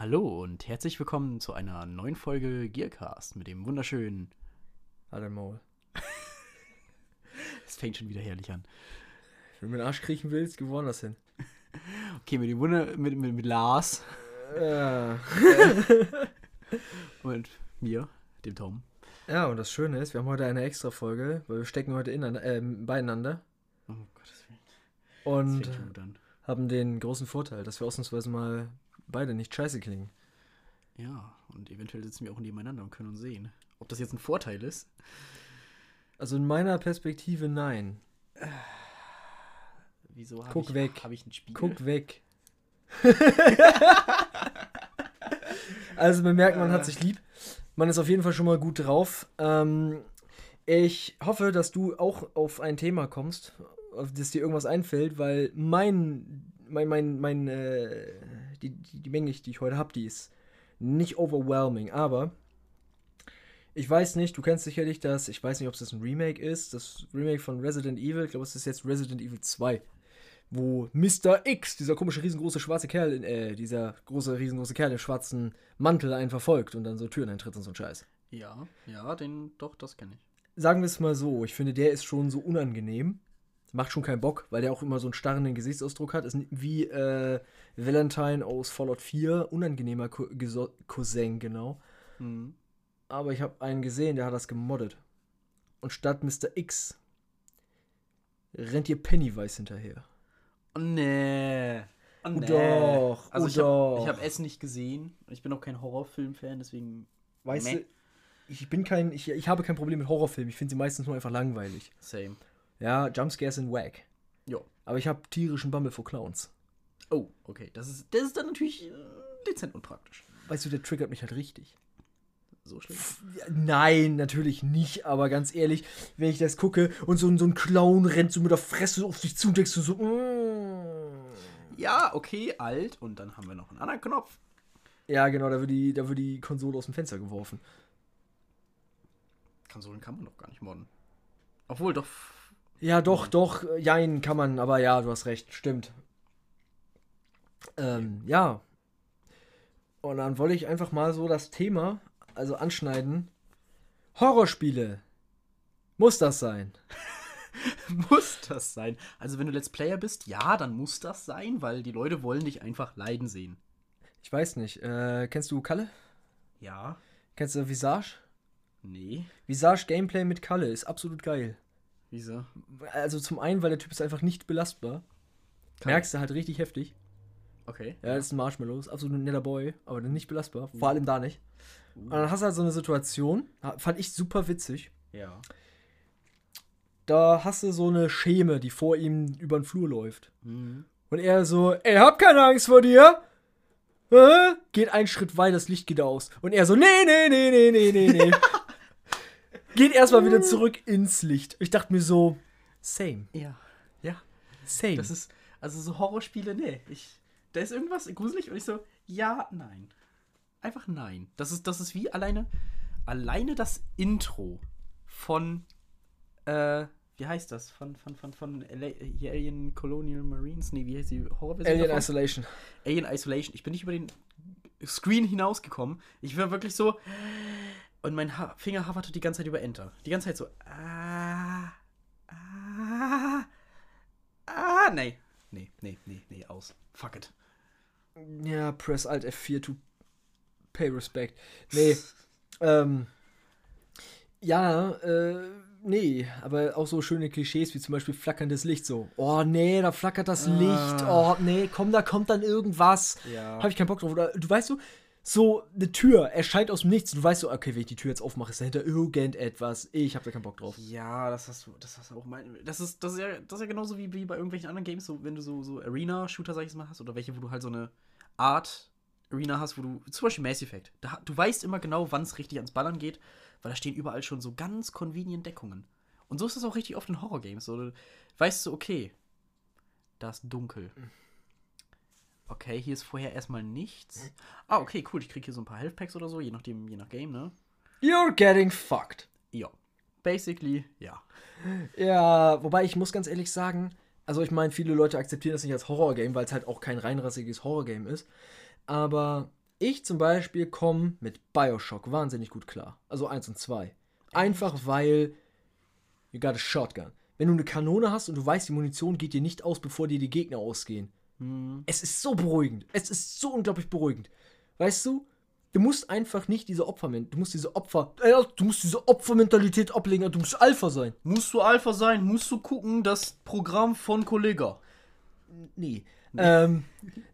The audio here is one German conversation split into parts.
Hallo und herzlich willkommen zu einer neuen Folge Gearcast mit dem wunderschönen. Dein Maul. Es fängt schon wieder herrlich an. Wenn du mir den Arsch kriechen willst, geh woanders hin. Okay, mit dem Wunder mit, mit, mit Lars Ja. und mir, dem Tom. ja, und das Schöne ist, wir haben heute eine extra Folge, weil wir stecken heute in, äh, beieinander Oh Gottes Willen. Das und haben den großen Vorteil, dass wir ausnahmsweise mal beide nicht scheiße klingen. Ja, und eventuell sitzen wir auch nebeneinander und können uns sehen. Ob das jetzt ein Vorteil ist? Also in meiner Perspektive nein. Wieso habe Guck ich, weg. Hab ich einen Spiegel? Guck weg. also man merkt, man hat sich lieb. Man ist auf jeden Fall schon mal gut drauf. Ähm, ich hoffe, dass du auch auf ein Thema kommst, auf das dir irgendwas einfällt, weil mein, mein, mein, mein, äh, die, die, die Menge, die ich heute habe, die ist nicht overwhelming, aber ich weiß nicht, du kennst sicherlich das, ich weiß nicht, ob es das ein Remake ist, das Remake von Resident Evil, ich glaube, es ist jetzt Resident Evil 2 wo Mr. X, dieser komische riesengroße schwarze Kerl, in, äh, dieser große riesengroße Kerl im schwarzen Mantel einen verfolgt und dann so Türen eintritt und so ein Scheiß. Ja, ja, den, doch, das kenne ich. Sagen wir es mal so, ich finde, der ist schon so unangenehm. Macht schon keinen Bock, weil der auch immer so einen starren Gesichtsausdruck hat. Ist wie äh, Valentine aus Fallout 4. Unangenehmer Co Geso- Cousin, genau. Mhm. Aber ich habe einen gesehen, der hat das gemoddet. Und statt Mr. X rennt ihr Pennywise hinterher. Oh nee. Oh, nee. doch, Also oh ich habe doch. ich hab es nicht gesehen. Ich bin auch kein Horrorfilm-Fan, deswegen. Weißt Meh. du, ich bin kein, ich, ich habe kein Problem mit Horrorfilmen. Ich finde sie meistens nur einfach langweilig. Same. Ja, Jumpscares sind wack. Jo. Aber ich habe tierischen Bammel vor Clowns. Oh, okay. Das ist, das ist dann natürlich äh, dezent unpraktisch. Weißt du, der triggert mich halt richtig. So schlimm. Nein, natürlich nicht, aber ganz ehrlich, wenn ich das gucke und so, ein- so ein Clown rennt so mit der Fresse auf dich zu und denkst du so, mm. Ja, okay, alt. Und dann haben wir noch einen anderen Knopf. Ja, genau, da wird, die, da wird die Konsole aus dem Fenster geworfen. Konsolen kann man doch gar nicht modden. Obwohl, doch. Ja, doch, doch, jein, kann man, aber ja, du hast recht, stimmt. Ähm, ja. Und dann wollte ich einfach mal so das Thema, also anschneiden. Horrorspiele. Muss das sein? muss das sein? Also, wenn du Let's Player bist, ja, dann muss das sein, weil die Leute wollen dich einfach leiden sehen. Ich weiß nicht. Äh, kennst du Kalle? Ja. Kennst du Visage? Nee. Visage Gameplay mit Kalle ist absolut geil. Wieso? Also zum einen, weil der Typ ist einfach nicht belastbar. Kalle. Merkst du halt richtig heftig. Okay. Ja, das ist ein Marshmallow, ist absolut ein netter Boy, aber nicht belastbar. Vor allem da nicht. Uh. Und dann hast du halt so eine Situation, fand ich super witzig. Ja. Da hast du so eine Scheme, die vor ihm über den Flur läuft. Mhm. Und er so, ey, hab keine Angst vor dir. Hä? Geht einen Schritt weiter, das Licht geht aus. Und er so, nee, nee, nee, nee, nee, nee, nee. geht erstmal wieder zurück ins Licht. Ich dachte mir so, same, Ja. Ja. same. Das ist, also so Horrorspiele, nee. Ich, da ist irgendwas gruselig und ich so, ja, nein. Einfach nein. Das ist, das ist wie alleine, alleine das Intro von, äh, wie heißt das? Von, von, von, von Alien Colonial Marines? Nee, wie heißt die Horrorversion? Alien davon? Isolation. Alien Isolation. Ich bin nicht über den Screen hinausgekommen. Ich war wirklich so. Und mein ha Finger hoverte die ganze Zeit über Enter. Die ganze Zeit so. Ah. Ah. Ah. Nee. Nee, nee, nee, nee, aus. Fuck it. Ja, press Alt F4 to pay respect. Nee. ähm. Ja, äh, nee, aber auch so schöne Klischees wie zum Beispiel flackerndes Licht so. Oh nee, da flackert das Ah. Licht. Oh nee, komm, da kommt dann irgendwas. Ja. Hab ich keinen Bock drauf. Oder du weißt du, so eine Tür erscheint aus dem Nichts. Du weißt so, okay, wenn ich die Tür jetzt aufmache, ist dahinter irgendetwas. Ich hab da keinen Bock drauf. Ja, das hast du, das hast du auch mein. Das ist, das ist ja, das ist ja genauso wie, wie bei irgendwelchen anderen Games, so wenn du so, so Arena-Shooter, sag ich mal, hast, oder welche, wo du halt so eine Art Arena hast, wo du, zum Beispiel Mass Effect, da, du weißt immer genau, wann es richtig ans Ballern geht, weil da stehen überall schon so ganz convenient Deckungen. Und so ist es auch richtig oft in Horror-Games. So, du weißt du, okay, da ist dunkel. Okay, hier ist vorher erstmal nichts. Ah, okay, cool, ich krieg hier so ein paar Health Packs oder so, je nachdem, je nach Game, ne? You're getting fucked. Ja. Basically, ja. Ja, wobei ich muss ganz ehrlich sagen, also ich meine, viele Leute akzeptieren das nicht als Horrorgame, weil es halt auch kein reinrassiges Horrorgame ist. Aber Ich zum Beispiel komme mit Bioshock wahnsinnig gut klar. Also 1 und 2. Einfach weil you got a shotgun. Wenn du eine Kanone hast und du weißt, die Munition geht dir nicht aus, bevor dir die Gegner ausgehen. Es ist so beruhigend. Es ist so unglaublich beruhigend. Weißt du? Du musst einfach nicht diese Opfer, du musst diese Opfer, äh, du musst diese Opfermentalität ablegen, du musst Alpha sein. Musst du Alpha sein, musst du gucken, das Programm von Kollega. Nee. Ähm,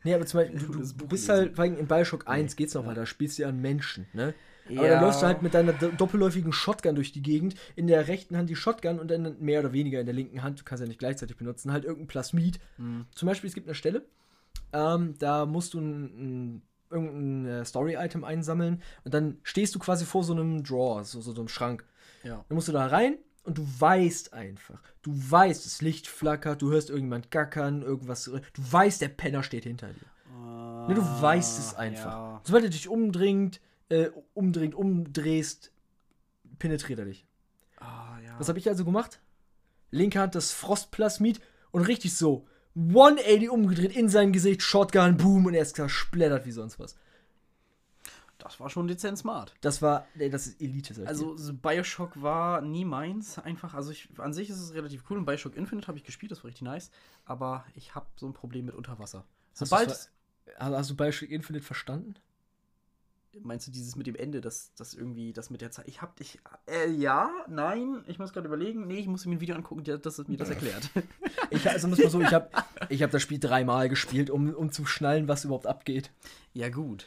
nee, aber zum Beispiel, du, du bist halt, vor allem in Bioshock 1 geht's noch weiter, da spielst du ja an Menschen, ne? Aber Ja. dann läufst du halt mit deiner do- doppelläufigen Shotgun durch die Gegend, in der rechten Hand die Shotgun und dann mehr oder weniger in der linken Hand, du kannst ja nicht gleichzeitig benutzen, halt irgendein Plasmid. Mhm. Zum Beispiel, es gibt eine Stelle, ähm, da musst du ein, ein, irgendein äh, Story-Item einsammeln und dann stehst du quasi vor so einem Drawer, so, so, einem Schrank. Ja. Dann musst du da rein und du weißt einfach, du weißt, das Licht flackert, du hörst irgendjemand gackern, irgendwas, du weißt, der Penner steht hinter dir. Ne, du weißt es einfach. Ja. Sobald du dich umdringt, äh, umdringt, umdrehst, penetriert er dich. Ah, ja. Was habe ich also gemacht? Linke Hand das Frostplasmid und richtig so 180 umgedreht in sein Gesicht, Shotgun, Boom und er ist zersplittert wie sonst was. Das war schon dezent smart. Das war, nee, das ist Elite. dir. Also so Bioshock war nie meins. Einfach, also ich, an sich ist es relativ cool. Und Bioshock Infinite habe ich gespielt, das war richtig nice. Aber ich habe so ein Problem mit Unterwasser. Sobald, hast, hast du Bioshock Infinite verstanden? Meinst du dieses mit dem Ende, das, das irgendwie, das mit der Zeit? Ich hab, ich, äh, ja, nein, ich muss gerade überlegen. Nee, ich muss mir ein Video angucken, der, das mir das erklärt. Ich, also muss mal so, ich habe ich hab das Spiel dreimal gespielt, um, um zu schnallen, was überhaupt abgeht. ja, gut.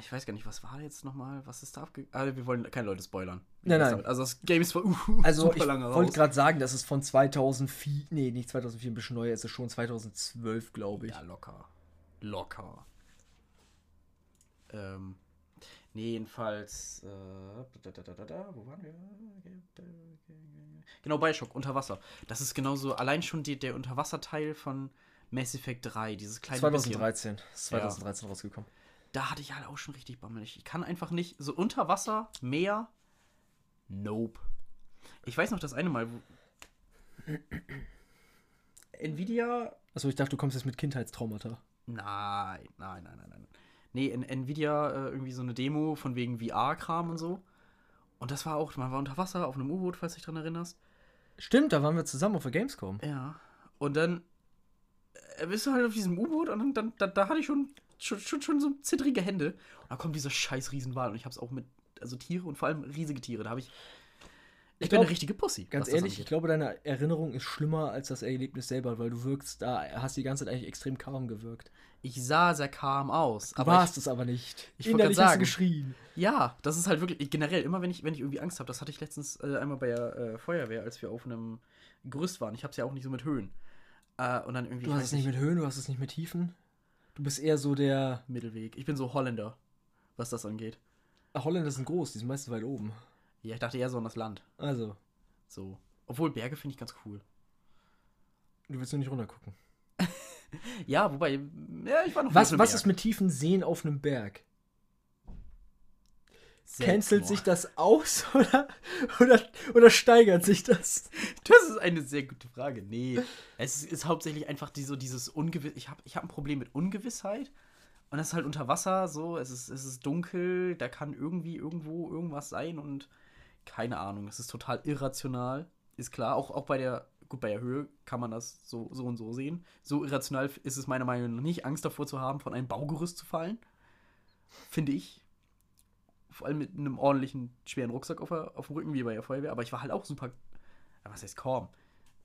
Ich weiß gar nicht, was war jetzt nochmal? Was ist da abge... Ah, wir wollen keine Leute spoilern. Nein, nein. Also das Game ist uh, Also super ich lange wollte raus. gerade sagen, das ist von 2004, nee, nicht 2004, ein bisschen neuer, es ist schon 2012, glaube ich. Ja, locker. Locker. Ähm. Nee, jedenfalls. Äh, da, da, da, wo waren wir? Genau, Bioshock, Unterwasser. Das ist genauso, allein schon die, der Unterwasserteil von Mass Effect 3, dieses kleine bisschen. 2013, das ist 2013 rausgekommen. Da hatte ich halt auch schon richtig bammelig. Ich kann einfach nicht, so unter Wasser, Meer, nope. Ich weiß noch das eine Mal, wo. Nvidia Achso, ich dachte, du kommst jetzt mit Kindheitstraumata. Nein, nein, nein, nein, nein. Nee, in Nvidia äh, irgendwie so eine Demo von wegen VR-Kram und so. Und das war auch, man war unter Wasser auf einem U-Boot, falls du dich dran erinnerst. Stimmt, da waren wir zusammen auf der Gamescom. Ja. Und dann äh, bist du halt auf diesem U-Boot und dann, dann da, da hatte ich schon, schon, schon, schon so zittrige Hände. Und dann kommt dieser scheiß Riesenwal und ich hab's auch mit, also Tiere und vor allem riesige Tiere. Da habe ich. Ich, Ich bin glaub- eine richtige Pussy. Ganz ehrlich, ich glaube, deine Erinnerung ist schlimmer als das Erlebnis selber, weil du wirkst da, hast die ganze Zeit eigentlich extrem calm gewirkt. ich sah sehr calm aus. Du aber warst ich, es aber nicht. ich wollt Innerlich grad hast du sagen. geschrien. Ja, das ist halt wirklich ich, generell immer, wenn ich, wenn ich irgendwie Angst habe. Das hatte ich letztens äh, einmal bei der äh, Feuerwehr, als wir auf einem Gerüst waren. Ich habe es ja auch nicht so mit Höhen. Äh, und dann irgendwie Du hast es nicht mit Höhen, du hast es nicht mit Tiefen. Du bist eher so der. Mittelweg. Ich bin so Holländer, was das angeht. Ach, Holländer sind groß, die sind meistens weit oben. Ja, ich dachte eher so an das Land. Also, So. Obwohl Berge finde ich ganz cool. du willst nur nicht runtergucken. Ja, wobei, ja, ich war noch Was, was ist mit tiefen Seen auf einem Berg? Cancelt sich das aus oder, oder, oder steigert sich das? Das ist eine sehr gute Frage. Nee, es ist, ist hauptsächlich einfach die, so dieses Ungewiss. Ich habe ich hab ein Problem mit Ungewissheit. Und das ist halt unter Wasser so. Es ist, es ist dunkel. Da kann irgendwie irgendwo irgendwas sein. Und keine Ahnung. Es ist total irrational. Ist klar. Auch, auch bei der. Gut, bei der Höhe kann man das so, so und so sehen. So irrational ist es meiner Meinung nach nicht, Angst davor zu haben, von einem Baugerüst zu fallen. Finde ich. Vor allem mit einem ordentlichen, schweren Rucksack auf, auf dem Rücken, wie bei der Feuerwehr. Aber ich war halt auch super was heißt kaum?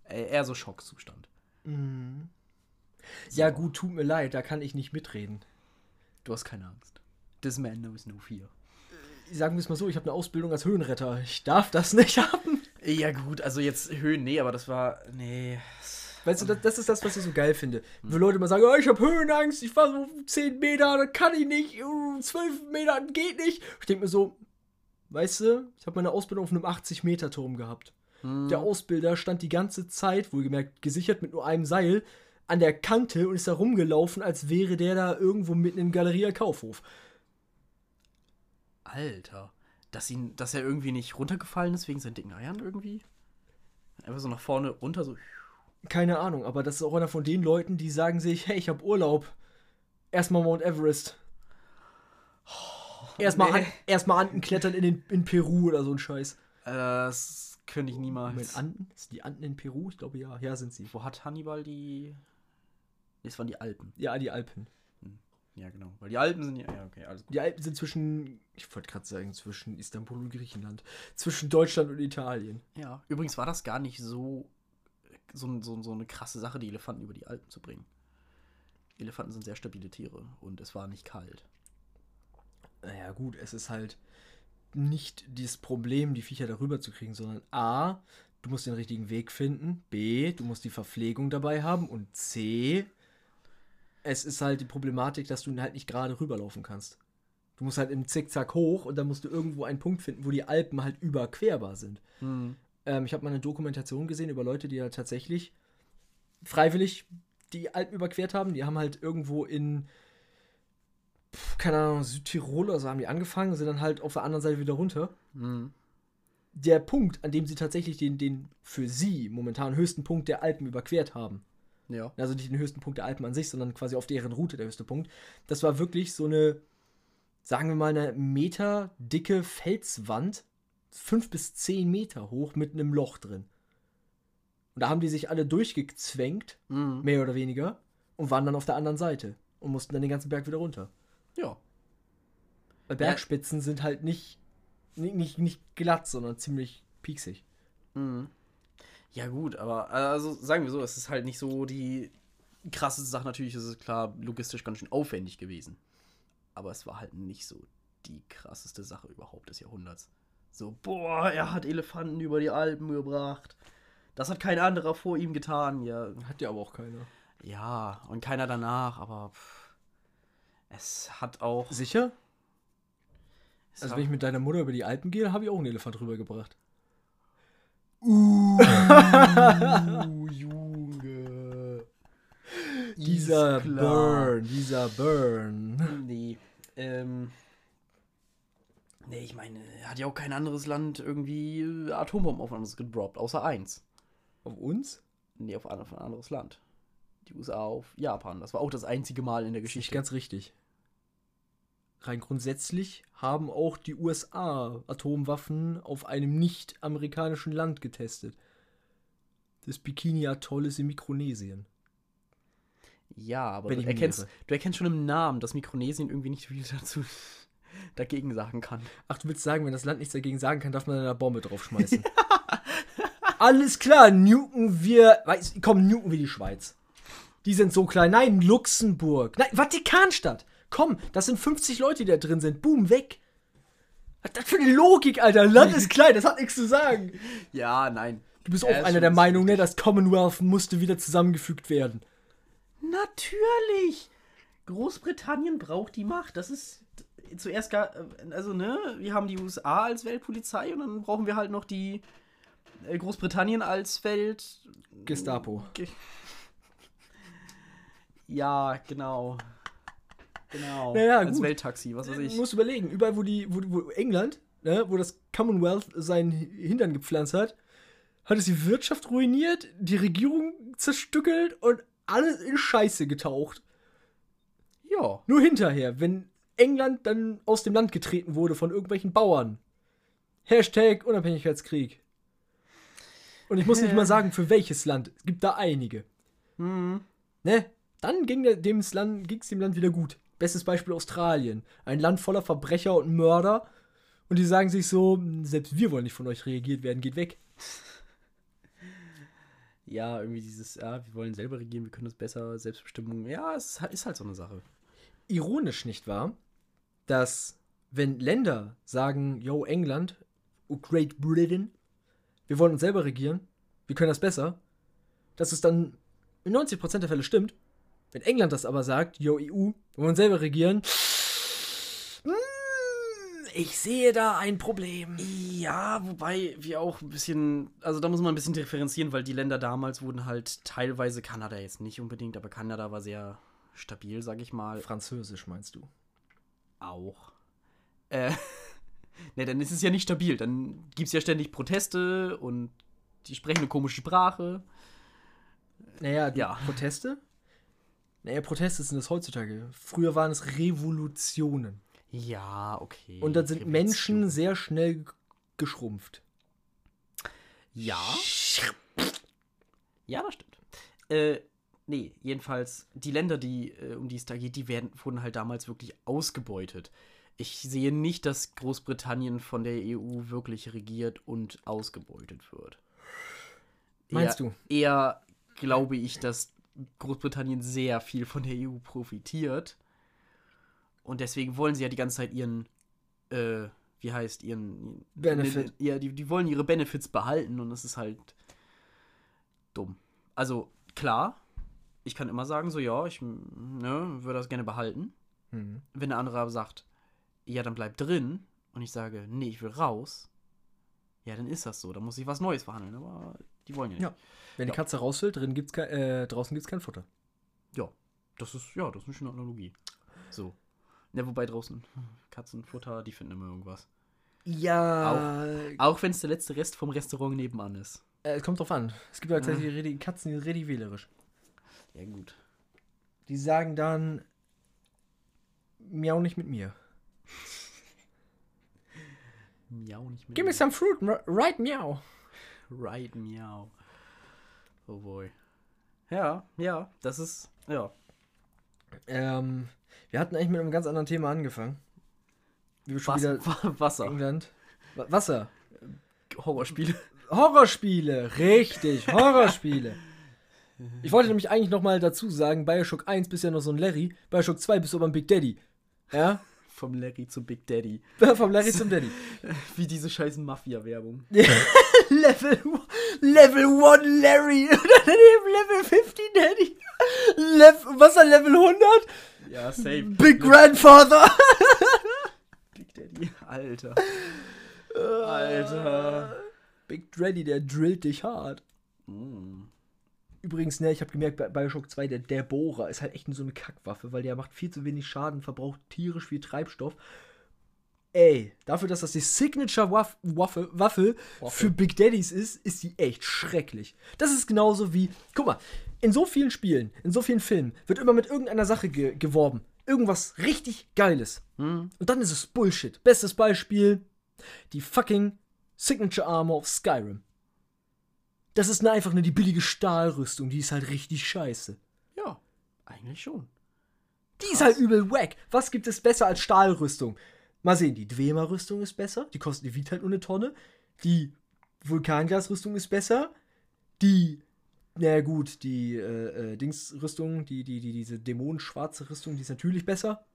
Äh, eher so Schockzustand. Ja, gut, tut mir leid, da kann ich nicht mitreden. Du hast keine Angst. This man knows no fear. Sagen wir es mal so, ich habe eine Ausbildung als Höhenretter. Ich darf das nicht haben. Ja, gut, also jetzt Höhen, nee, aber das war. Nee. Weißt du, das, das ist das, was ich so geil finde. Wenn Leute mal sagen, oh, ich habe Höhenangst, ich fahre so 10 Meter, das kann ich nicht, oh, 12 Meter, das geht nicht. Ich denke mir so, weißt du, ich habe meine Ausbildung auf einem 80-Meter-Turm gehabt. Der Ausbilder stand die ganze Zeit, wohlgemerkt gesichert mit nur einem Seil, an der Kante und ist da rumgelaufen, als wäre der da irgendwo mitten im Galeria Kaufhof. Alter. Dass, ihn, dass er irgendwie nicht runtergefallen ist wegen seinen dicken Eiern irgendwie? Einfach so nach vorne runter, so. Keine Ahnung, aber das ist auch einer von den Leuten, die sagen sich, hey, ich habe Urlaub. Erstmal Mount Everest. Erstmal nee. an, erstmal Anden klettern in, den, in Peru oder so ein Scheiß. Äh, Das könnte ich niemals. Moment, Anden? Sind die Anden in Peru? Ich glaube ja. Ja, sind sie. Wo hat Hannibal die. Nee, Es waren die Alpen. Ja, die Alpen. Ja, genau. Weil die Alpen sind ja. Ja, okay, alles gut. Die Alpen sind zwischen, ich wollte gerade sagen, zwischen Istanbul und Griechenland. Zwischen Deutschland und Italien. Ja. Übrigens war das gar nicht so. So, so, so eine krasse Sache, die Elefanten über die Alpen zu bringen. Elefanten sind sehr stabile Tiere und es war nicht kalt. Naja, gut, es ist halt nicht das Problem, die Viecher darüber zu kriegen, sondern A, du musst den richtigen Weg finden, B, du musst die Verpflegung dabei haben und C, es ist halt die Problematik, dass du halt nicht gerade rüberlaufen kannst. Du musst halt im Zickzack hoch und dann musst du irgendwo einen Punkt finden, wo die Alpen halt überquerbar sind. Hm. Ähm, ich habe mal eine Dokumentation gesehen über Leute, die ja tatsächlich freiwillig die Alpen überquert haben. Die haben halt irgendwo in, keine Ahnung, Südtirol oder so haben die angefangen, sind dann halt auf der anderen Seite wieder runter. Hm. Der Punkt, an dem sie tatsächlich den, den für sie momentan höchsten Punkt der Alpen überquert haben, Ja. also nicht den höchsten Punkt der Alpen an sich, sondern quasi auf deren Route der höchste Punkt, das war wirklich so eine, sagen wir mal, eine Meter dicke Felswand, fünf bis zehn Meter hoch mit einem Loch drin. Und da haben die sich alle durchgezwängt, Hm. mehr oder weniger, und waren dann auf der anderen Seite und mussten dann den ganzen Berg wieder runter. Ja. Weil Bergspitzen sind halt nicht, nicht, nicht, nicht glatt, sondern ziemlich pieksig. Mhm. Ja, gut, aber also sagen wir so, es ist halt nicht so die krasseste Sache. Natürlich ist es klar logistisch ganz schön aufwendig gewesen. Aber es war halt nicht so die krasseste Sache überhaupt des Jahrhunderts. So, boah, er hat Elefanten über die Alpen gebracht. Das hat kein anderer vor ihm getan. Ja, Hat ja aber auch keiner. ja und keiner danach, aber pff, es hat auch. Sicher? es Also wenn ich mit deiner Mutter über die Alpen gehe, habe ich auch einen Elefant rübergebracht. Uh, Junge. Dieser. Burn, dieser Burn. Nee. Ähm. Nee, ich meine, hat ja auch kein anderes Land irgendwie äh, Atombomben auf uns gedroppt, außer eins. Auf uns? Nee, auf, ein- auf ein anderes Land. Die USA auf Japan. Das war auch das einzige Mal in der Das ist nicht Geschichte. ganz richtig. Rein grundsätzlich haben auch die USA Atomwaffen auf einem nicht-amerikanischen Land getestet. Das Bikini-Atoll ist in Mikronesien. Ja, aber du erkennst, du erkennst schon im Namen, dass Mikronesien irgendwie nicht viel dazu dagegen sagen kann. Ach, du willst sagen, wenn das Land nichts dagegen sagen kann, darf man eine Bombe draufschmeißen. Alles klar, nuken wir. Weiß, komm, nuken wir die Schweiz. Die sind so klein. Nein, Luxemburg. Nein, Vatikanstadt. Komm, das sind 50 Leute, die da drin sind. Boom, weg. Was das für eine Logik, Alter? Land ist klein, das hat nichts zu sagen. Ja, nein. Du bist Ja, auch einer der Meinung, ne? Das Commonwealth musste wieder zusammengefügt werden. Natürlich! Großbritannien braucht die Macht. Das ist zuerst gar. Also, ne, wir haben die USA als Weltpolizei und dann brauchen wir halt noch die äh, Großbritannien als Welt. Gestapo. Ge ja, genau. Genau. Naja, als gut. Welttaxi, was weiß Du ich. musst überlegen, überall, wo die, wo, wo England, ne, wo das Commonwealth seinen Hintern gepflanzt hat, hat es die Wirtschaft ruiniert, die Regierung zerstückelt und alles in Scheiße getaucht. Ja. Nur hinterher, wenn England dann aus dem Land getreten wurde von irgendwelchen Bauern. Hashtag Unabhängigkeitskrieg. Und ich muss nicht mal sagen, für welches Land. Es gibt da einige. Hm. Ne? Dann ging ging's dem Land wieder gut. Bestes Beispiel Australien. Ein Land voller Verbrecher und Mörder. Und die sagen sich so, selbst wir wollen nicht von euch reagiert werden, geht weg. Ja, irgendwie dieses, ja, wir wollen selber regieren, wir können das besser, Selbstbestimmung. Ja, es ist halt- ist halt so eine Sache. Ironisch, nicht wahr? Dass, wenn Länder sagen, yo, England, oh, Great Britain, wir wollen uns selber regieren, wir können das besser, dass es dann in 90% der Fälle stimmt. Wenn England das aber sagt, yo, EU, wir wollen selber regieren, mm, ich sehe da ein Problem. Ja, wobei wir auch ein bisschen, also da muss man ein bisschen differenzieren, weil die Länder damals wurden halt teilweise, Kanada jetzt nicht unbedingt, aber Kanada war sehr stabil, sag ich mal. Französisch meinst du? Auch. Äh, ne, dann ist es ja nicht stabil. Dann gibt es ja ständig Proteste und die sprechen eine komische Sprache. Naja, Ja. Proteste? Naja, Proteste sind das heutzutage. Früher waren es Revolutionen. Ja, okay. Und dann sind Menschen sehr schnell geschrumpft. Ja. Ja, das stimmt. Äh, nee, jedenfalls, die Länder, die, äh, um die es da geht, die werden, wurden halt damals wirklich ausgebeutet. Ich sehe nicht, dass Großbritannien von der EU wirklich regiert und ausgebeutet wird. Meinst eher, du? Eher glaube ich, dass Großbritannien sehr viel von der EU profitiert. Und deswegen wollen sie ja die ganze Zeit ihren, äh, wie heißt, ihren Benefit. Ja, die, die wollen ihre Benefits behalten und das ist halt dumm. Also, klar, ich kann immer sagen, so, ja, ich ne, würde das gerne behalten. Mhm. Wenn der andere aber sagt, ja, dann bleib drin und ich sage, nee, ich will raus, ja, dann ist das so. Dann muss ich was Neues verhandeln, aber die wollen ja nicht. Ja. Wenn die Ja. Katze raus will, drin gibt's kein, äh, draußen gibt es kein Futter. Ja, das ist, ja, das ist eine schöne Analogie. So. Ja, wobei draußen Katzenfutter, die finden immer irgendwas. Ja. Auch wenn es der letzte Rest vom Restaurant nebenan ist. Äh, es kommt drauf an. Es gibt ja tatsächlich redi- Katzen, die sind richtig wählerisch. Ja, gut. Die sagen dann, miau nicht mit mir. Miau nicht mit Give me mir. some fruit, right miau. Right, miau. Oh boy. Ja, ja, das ist, ja. Ähm, wir hatten eigentlich mit einem ganz anderen Thema angefangen. Wie wir schon wieder Wasser. Wasser. England. Wa- Wasser. Horrorspiele. Horrorspiele, richtig, Horrorspiele. Ich wollte nämlich eigentlich noch mal dazu sagen, Bioshock 1 bist ja noch so ein Larry, Bioshock 2 bist du aber ein Big Daddy. Ja? Vom Larry zu Big Daddy. Vom Larry zum Daddy. Wie diese scheiß Mafia-Werbung. Level, Level 1 Larry und Level 50 Daddy. Lev was er Level 100? Ja, safe. Big Grandfather. Big Daddy. Alter. Alter. Big Daddy, der drillt dich hart. Mm. Übrigens, ne, ich habe gemerkt, bei Bioshock 2, der, der Bohrer ist halt echt so eine Kackwaffe, weil der macht viel zu wenig Schaden, verbraucht tierisch viel Treibstoff. Ey, dafür, dass das die Signature-Waffe Waffe, Waffe für Big Daddies ist, ist die echt schrecklich. Das ist genauso wie, guck mal, in so vielen Spielen, in so vielen Filmen wird immer mit irgendeiner Sache ge geworben. Irgendwas richtig Geiles. Hm. Und dann ist es Bullshit. Bestes Beispiel, die fucking Signature Armor of Skyrim. Das ist ne- einfach nur die billige Stahlrüstung, die ist halt richtig scheiße. Ja, eigentlich schon. Die ist halt übel wack. Was gibt es besser als Stahlrüstung? Mal sehen, die Dwemer-Rüstung ist besser, die kostet, die wiegt halt nur eine Tonne. Die Vulkangasrüstung ist besser. Die, na gut, die äh, äh, Dingsrüstung, die, die, die, diese dämonenschwarze Rüstung, die ist natürlich besser.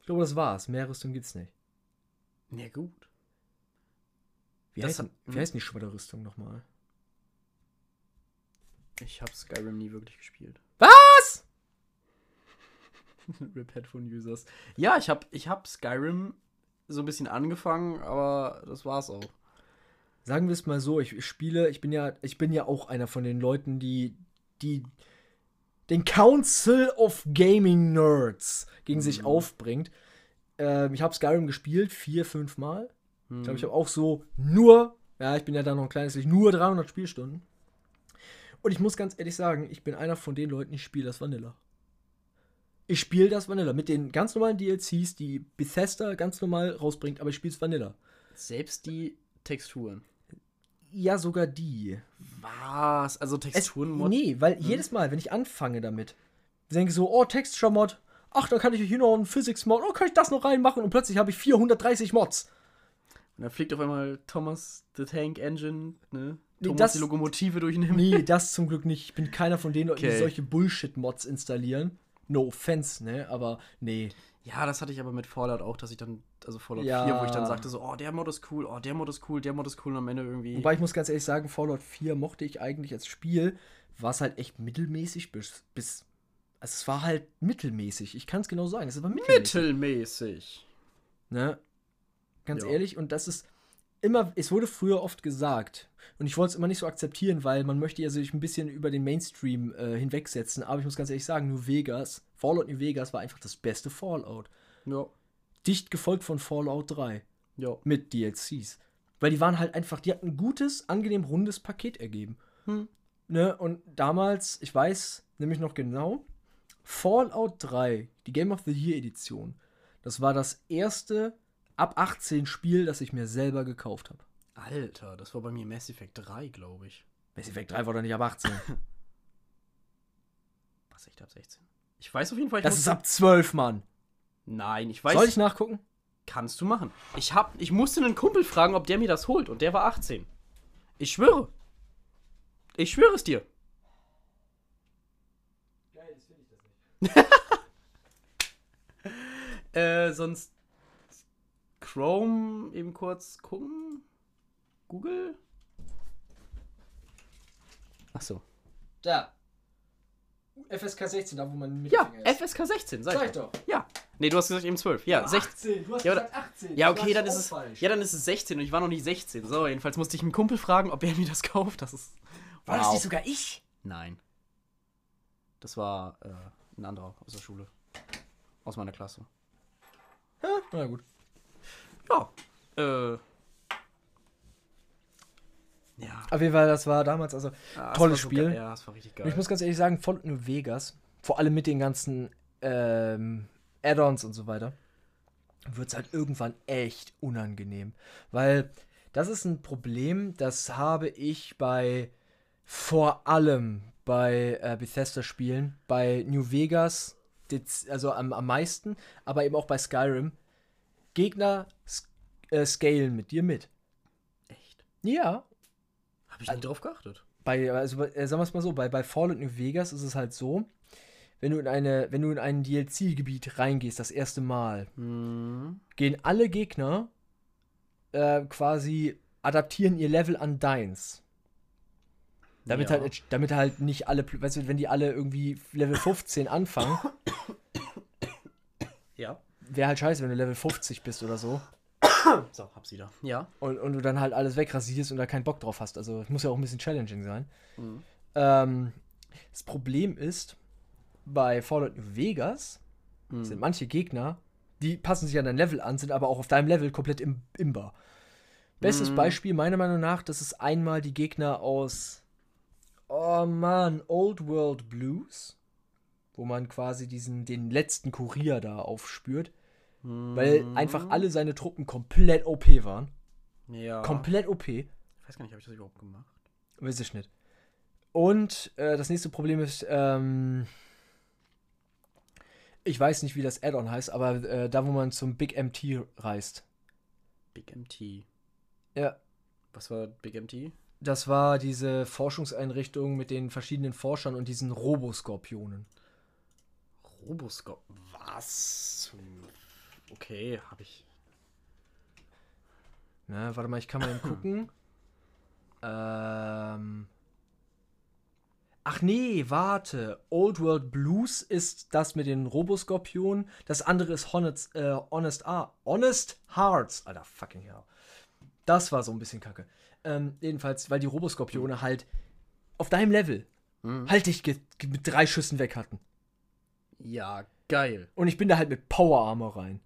Ich glaube, das war's. Mehr Rüstung gibt's nicht. Ja, gut. Wie, Das heißt, hat- wie heißt die Schwedderrüstung nochmal? Ich habe Skyrim nie wirklich gespielt. Was? Rip Headphone Users. Ja, ich habe ich hab Skyrim so ein bisschen angefangen, aber das war's auch. Sagen wir es mal so, ich spiele, ich bin ja, ich bin ja auch einer von den Leuten, die, die den Council of Gaming Nerds gegen sich Mhm. aufbringt. Ähm, ich habe Skyrim gespielt, vier, fünf Mal. Hm. Ich glaube, ich habe auch so nur, ja, ich bin ja da noch ein kleines Licht, nur 300 Spielstunden. Und ich muss ganz ehrlich sagen, ich bin einer von den Leuten, ich spiele das Vanilla. Ich spiele das Vanilla mit den ganz normalen DLCs, die Bethesda ganz normal rausbringt, aber ich spiele es Vanilla. Selbst die Texturen. Ja, sogar die. Was? Also Es, Texturen Mod- nee, weil jedes Mal, wenn ich anfange damit, denke ich so, oh, Texture-Mod, ach, da kann ich hier noch einen Physics-Mod, oh, kann ich das noch reinmachen? Und plötzlich habe ich 430 Mods. Und da fliegt auf einmal Thomas the Tank Engine, ne? Nee, Thomas das- die Lokomotive durch den Himmel. Nee, das zum Glück nicht. Ich bin keiner von den Leuten, die Okay. solche Bullshit-Mods installieren. No offense, ne? Aber nee. Ja, das hatte ich aber mit Fallout auch, dass ich dann, also Fallout Ja. 4, wo ich dann sagte so, oh, der Mod ist cool, oh, der Mod ist cool, der Mod ist cool und am Ende irgendwie. Wobei ich muss ganz ehrlich sagen, Fallout 4 mochte ich eigentlich als Spiel, war es halt echt mittelmäßig bis, bis also es war halt mittelmäßig. Ich kann es genau sagen, es war mittelmäßig. mittelmäßig. Ne? Ganz Ja. ehrlich, und das ist immer, es wurde früher oft gesagt, und ich wollte es immer nicht so akzeptieren, weil man möchte ja sich ein bisschen über den Mainstream äh, hinwegsetzen, aber ich muss ganz ehrlich sagen, New Vegas, Fallout New Vegas war einfach das beste Fallout. Ja, Dicht gefolgt von Fallout 3 ja. mit DLCs. Weil die waren halt einfach, die hatten ein gutes, angenehm rundes Paket ergeben. Hm. Ne? Und damals, ich weiß nämlich noch genau, Fallout 3, die Game of the Year Edition, Das war das erste ab 18 Spiel, das ich mir selber gekauft habe. Alter, das war bei mir Mass Effect 3, glaube ich. Mass Effect 3 war doch nicht ab 18. Was, echt ab 16? Ich weiß auf jeden Fall, ich Das ist ab 12, Mann. Nein, ich weiß. Soll ich nachgucken? Kannst du machen. Ich, hab, ich musste einen Kumpel fragen, ob der mir das holt. Und der war 18. Ich schwöre. Ich schwöre es dir. Äh, sonst Chrome eben kurz gucken. Google. Achso. Da. FSK 16, da wo man mit Ja, FSK 16, sag Sag ich ich doch. doch. Ja. Nee, du hast gesagt eben 12. Ja, 16. 18, du hast Ja, gesagt 18. Ja, okay, dann ist es. falsch. Ja, dann ist es 16 und ich war noch nicht 16. So, jedenfalls musste ich einen Kumpel fragen, ob er mir das kauft. Das ist. War das nicht sogar ich? Nein. Das war äh, ein anderer aus der Schule. Aus meiner Klasse. Na gut. Ja. Äh. Ja. Auf jeden Fall, das war damals, also Ah, es tolles so Spiel. geil. Ja, das war richtig Und geil. ich muss ganz ehrlich sagen, Fallout New Vegas, vor allem mit den ganzen ähm, Add-ons und so weiter, wird es halt irgendwann echt unangenehm. Weil das ist ein Problem, das habe ich bei vor allem bei äh, Bethesda-Spielen, bei New Vegas, also am, am meisten, aber eben auch bei Skyrim. Gegner äh, scalen mit dir mit. Echt? Ja, Hab ich nicht drauf geachtet. bei, also äh, sagen wir es mal so, bei, bei Fallout New Vegas ist es halt so, wenn du in eine, wenn du in ein DLC-Gebiet reingehst, das erste Mal, Hm. gehen alle Gegner äh, quasi adaptieren ihr Level an deins. Damit, Ja. halt, damit halt nicht alle, weißt du, wenn die alle irgendwie Level 15 anfangen, Ja. Wäre halt scheiße, wenn du Level 50 bist oder so So, hab sie da. Ja. und, und du dann halt alles wegrasierst und da keinen Bock drauf hast. Also muss ja auch ein bisschen challenging sein. Mhm. Ähm, das Problem ist, bei Fallout New Vegas Mhm. sind manche Gegner, die passen sich an dein Level an, sind aber auch auf deinem Level komplett im, imbar. Bestes Mhm. Beispiel meiner Meinung nach, das ist einmal die Gegner aus, oh Mann, Old World Blues, wo man quasi diesen, den letzten Kurier da aufspürt, weil Mhm. einfach alle seine Truppen komplett OP waren. Ja. Komplett OP. Ich weiß gar nicht, habe ich das überhaupt gemacht? Weiß ich nicht. Und äh, das nächste Problem ist, ähm, ich weiß nicht, wie das Add-on heißt, aber äh, da, wo man zum Big MT reist. Big MT. Ja. Was war Big MT? Das war diese Forschungseinrichtung mit den verschiedenen Forschern und diesen Roboskorpionen. Roboscope. Was? Okay, habe ich. Na, warte mal, ich kann mal eben gucken. ähm. Ach nee, warte. Old World Blues ist das mit den Roboskorpionen. Das andere ist Honest, äh, Honest, ah, Honest Hearts. Alter, fucking hell. Das war so ein bisschen kacke. Ähm, jedenfalls, weil die Roboskorpione halt auf deinem Level Mhm. halt dich mit drei Schüssen weg hatten. Ja, geil. Und ich bin da halt mit Power Armor rein.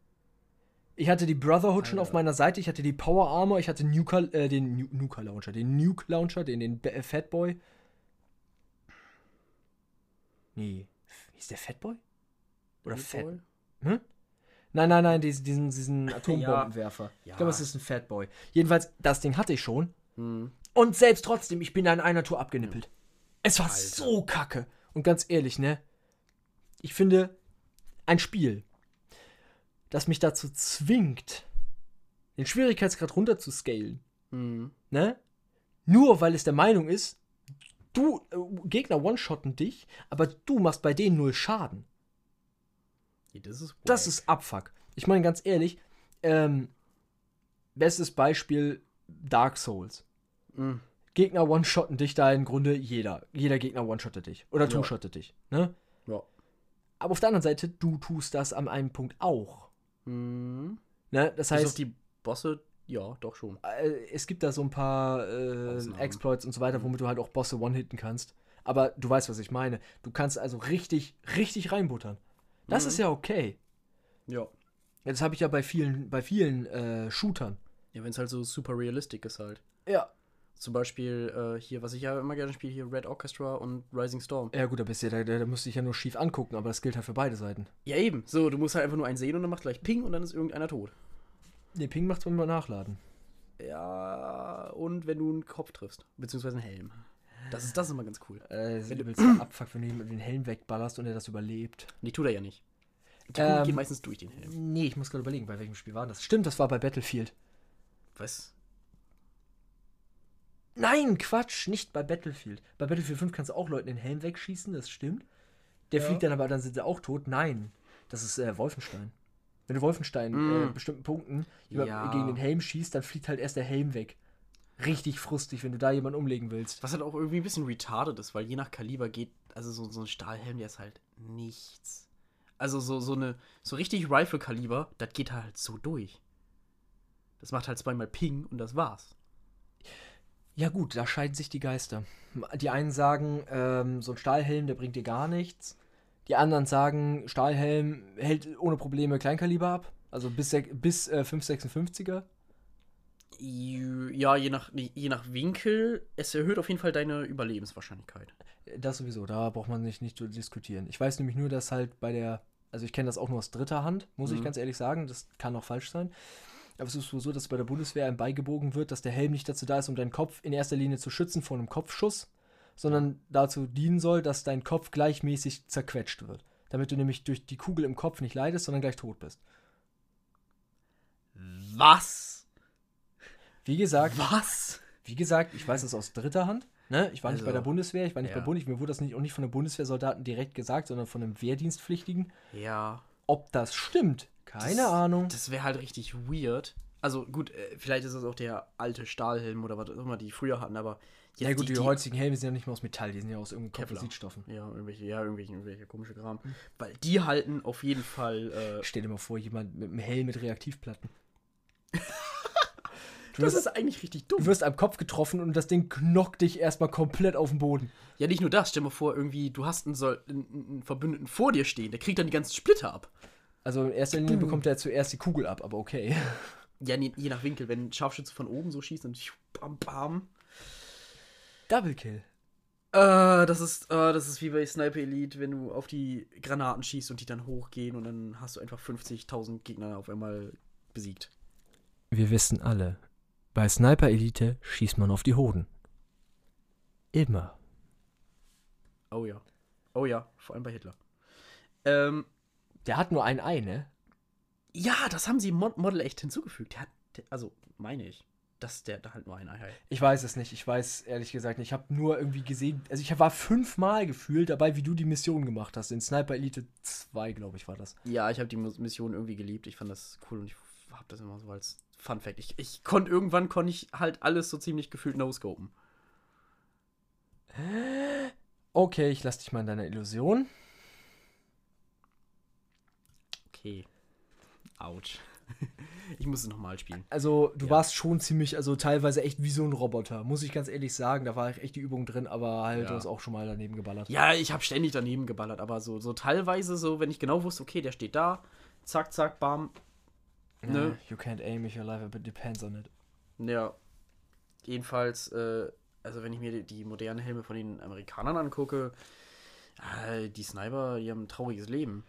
Ich hatte die Brotherhood schon Alter. auf meiner Seite, ich hatte die Power Armor, ich hatte Nuka, äh, den Nu- Nuka Launcher, den Nuke Launcher, den, den äh, Fatboy. Nee, hieß der Fatboy? Oder Fat? Boy? Hm? Nein, nein, nein, diesen, diesen, diesen Atombombenwerfer. Ich Ja. glaube, es ist ein Fatboy. Jedenfalls, das Ding hatte ich schon. Hm. Und selbst trotzdem, ich bin da in einer Tour abgenippelt. Es war Alter. so kacke. Und ganz ehrlich, ne? Ich finde, ein Spiel, das mich dazu zwingt, den Schwierigkeitsgrad runter zu scalen, Hm. ne? Nur weil es der Meinung ist, du, äh, Gegner one-shotten dich, aber du machst bei denen null Schaden. Ja, Das ist. Das ist Abfuck. Ich meine ganz ehrlich, ähm, bestes Beispiel Dark Souls. Hm. Gegner one-shotten dich da im Grunde jeder. Jeder Gegner one-shottet dich. Oder Ja. two-shottet dich. Ne? Ja. Aber auf der anderen Seite, du tust das an einem Punkt auch. Hm. Ne? Das Bis heißt, die Bosse, ja, doch schon. äh, es gibt da so ein paar äh. Exploits und so weiter, womit du halt auch Bosse one-hitten kannst. Aber du weißt, was ich meine. Du kannst also richtig, richtig reinbuttern. Das Mhm. ist ja okay. Ja. Das habe ich ja bei vielen, bei vielen äh, Shootern. Ja, wenn es halt so super realistisch ist halt. Ja. Zum Beispiel äh, hier, was ich ja immer gerne spiele, hier Red Orchestra und Rising Storm. Ja, gut, da bist du ja, da, da, musst du dich ja nur schief angucken, aber das gilt halt für beide Seiten. Ja, eben. So, du musst halt einfach nur einen sehen und dann macht gleich Ping und dann ist irgendeiner tot. Nee, Ping macht's beim Nachladen. Ja, und wenn du einen Kopf triffst, beziehungsweise einen Helm. Das ist, das ist immer ganz cool. Äh, Wenn du- übelst Abfuck, wenn du ihm den Helm wegballerst und er das überlebt. Nee, tut er ja nicht. Die Ähm, geht meistens durch den Helm. Nee, ich muss gerade überlegen, bei welchem Spiel war das? Stimmt, das war bei Battlefield. Was? Nein, Quatsch, nicht bei Battlefield. Bei Battlefield 5 kannst du auch Leuten den Helm wegschießen, das stimmt. Der Ja. fliegt dann aber, dann sind sie auch tot. Nein, das ist äh, Wolfenstein. Wenn du Wolfenstein Mm. äh, bestimmten Punkten Ja. gegen den Helm schießt, dann fliegt halt erst der Helm weg. Richtig frustig, wenn du da jemanden umlegen willst. Was halt auch irgendwie ein bisschen retarded ist, weil je nach Kaliber geht, also so, so ein Stahlhelm, der ist halt nichts. Also so, so eine, so richtig Rifle-Kaliber, das geht halt so durch. Das macht halt zweimal Ping und das war's. Ja gut, da scheiden sich die Geister. Die einen sagen, ähm, so ein Stahlhelm, der bringt dir gar nichts. Die anderen sagen, Stahlhelm hält ohne Probleme Kleinkaliber ab. Also bis, bis äh, 556er. Ja, je nach, je nach Winkel, es erhöht auf jeden Fall deine Überlebenswahrscheinlichkeit. Das sowieso, da braucht man nicht, nicht zu diskutieren. Ich weiß nämlich nur, dass halt bei der, also ich kenne das auch nur aus dritter Hand, muss ich Mhm. ganz ehrlich sagen, das kann auch falsch sein. Aber es ist wohl so, dass bei der Bundeswehr einem beigebogen wird, dass der Helm nicht dazu da ist, um deinen Kopf in erster Linie zu schützen vor einem Kopfschuss, sondern dazu dienen soll, dass dein Kopf gleichmäßig zerquetscht wird. Damit du nämlich durch die Kugel im Kopf nicht leidest, sondern gleich tot bist. Was? Wie gesagt, Was? wie gesagt, ich weiß das aus dritter Hand. Ne? Ich war nicht Also, bei der Bundeswehr, ich war nicht ja. bei Bund, mir wurde das nicht, auch nicht von einem Bundeswehrsoldaten direkt gesagt, sondern von einem Wehrdienstpflichtigen. Ja. Ob das stimmt, keine Das- Ahnung. Das wäre halt richtig weird. Also gut, äh, vielleicht ist es auch der alte Stahlhelm oder was auch immer die früher hatten, aber jetzt ja gut, die, heutigen Helme sind ja nicht mehr aus Metall, die sind ja aus Kevlar. Kompositstoffen. Ja, irgendwelche, ja, irgendwelche, irgendwelche komische Kram. Weil die halten auf jeden Fall. Äh, Stell dir mal vor, jemand mit einem Helm mit Reaktivplatten. du, das wirst, ist eigentlich richtig du dumm. wirst am Kopf getroffen und das Ding knockt dich erstmal komplett auf den Boden. Ja, nicht nur das. Stell dir mal vor, irgendwie, du hast einen, einen Verbündeten vor dir stehen, der kriegt dann die ganzen Splitter ab. Also in erster Linie bekommt er zuerst die Kugel ab, aber okay. Ja, je, je nach Winkel. Wenn ein Scharfschütze von oben so schießt, dann bam, bam. Double Kill. Äh, das ist, äh, das ist wie bei Sniper Elite, wenn du auf die Granaten schießt und die dann hochgehen und dann hast du einfach 50.000 Gegner auf einmal besiegt. Wir wissen alle, bei Sniper Elite schießt man auf die Hoden. Immer. Oh ja. Oh ja, vor allem bei Hitler. Ähm, Der hat nur ein Ei, ne? ja, das haben sie im Mod Model echt hinzugefügt. Der hat, der, also, meine ich, dass der da halt nur ein Ei hat. Ich weiß es nicht. Ich weiß ehrlich gesagt nicht. Ich habe nur irgendwie gesehen, also ich war fünfmal gefühlt dabei, wie du die Mission gemacht hast. In Sniper Elite 2, glaube ich, war das. Ja, ich habe die Mission irgendwie geliebt. Ich fand das cool und ich habe das immer so als Fun Fact. Ich, ich konnte irgendwann konnte ich halt alles so ziemlich gefühlt no-scopen. Okay, ich lass dich mal in deiner Illusion. Okay. Autsch. ich muss es nochmal spielen. Also, du Ja. warst schon ziemlich, also teilweise echt wie so ein Roboter, muss ich ganz ehrlich sagen. Da war echt die Übung drin, aber halt, Ja. du hast auch schon mal daneben geballert. Ja, ich habe ständig daneben geballert, aber so, so teilweise so, wenn ich genau wusste, okay, der steht da, zack, zack, bam. Ne? You can't aim if your life but depends on it. Ja. Jedenfalls, äh, also wenn ich mir die, die modernen Helme von den Amerikanern angucke, äh, die Sniper, die haben ein trauriges Leben.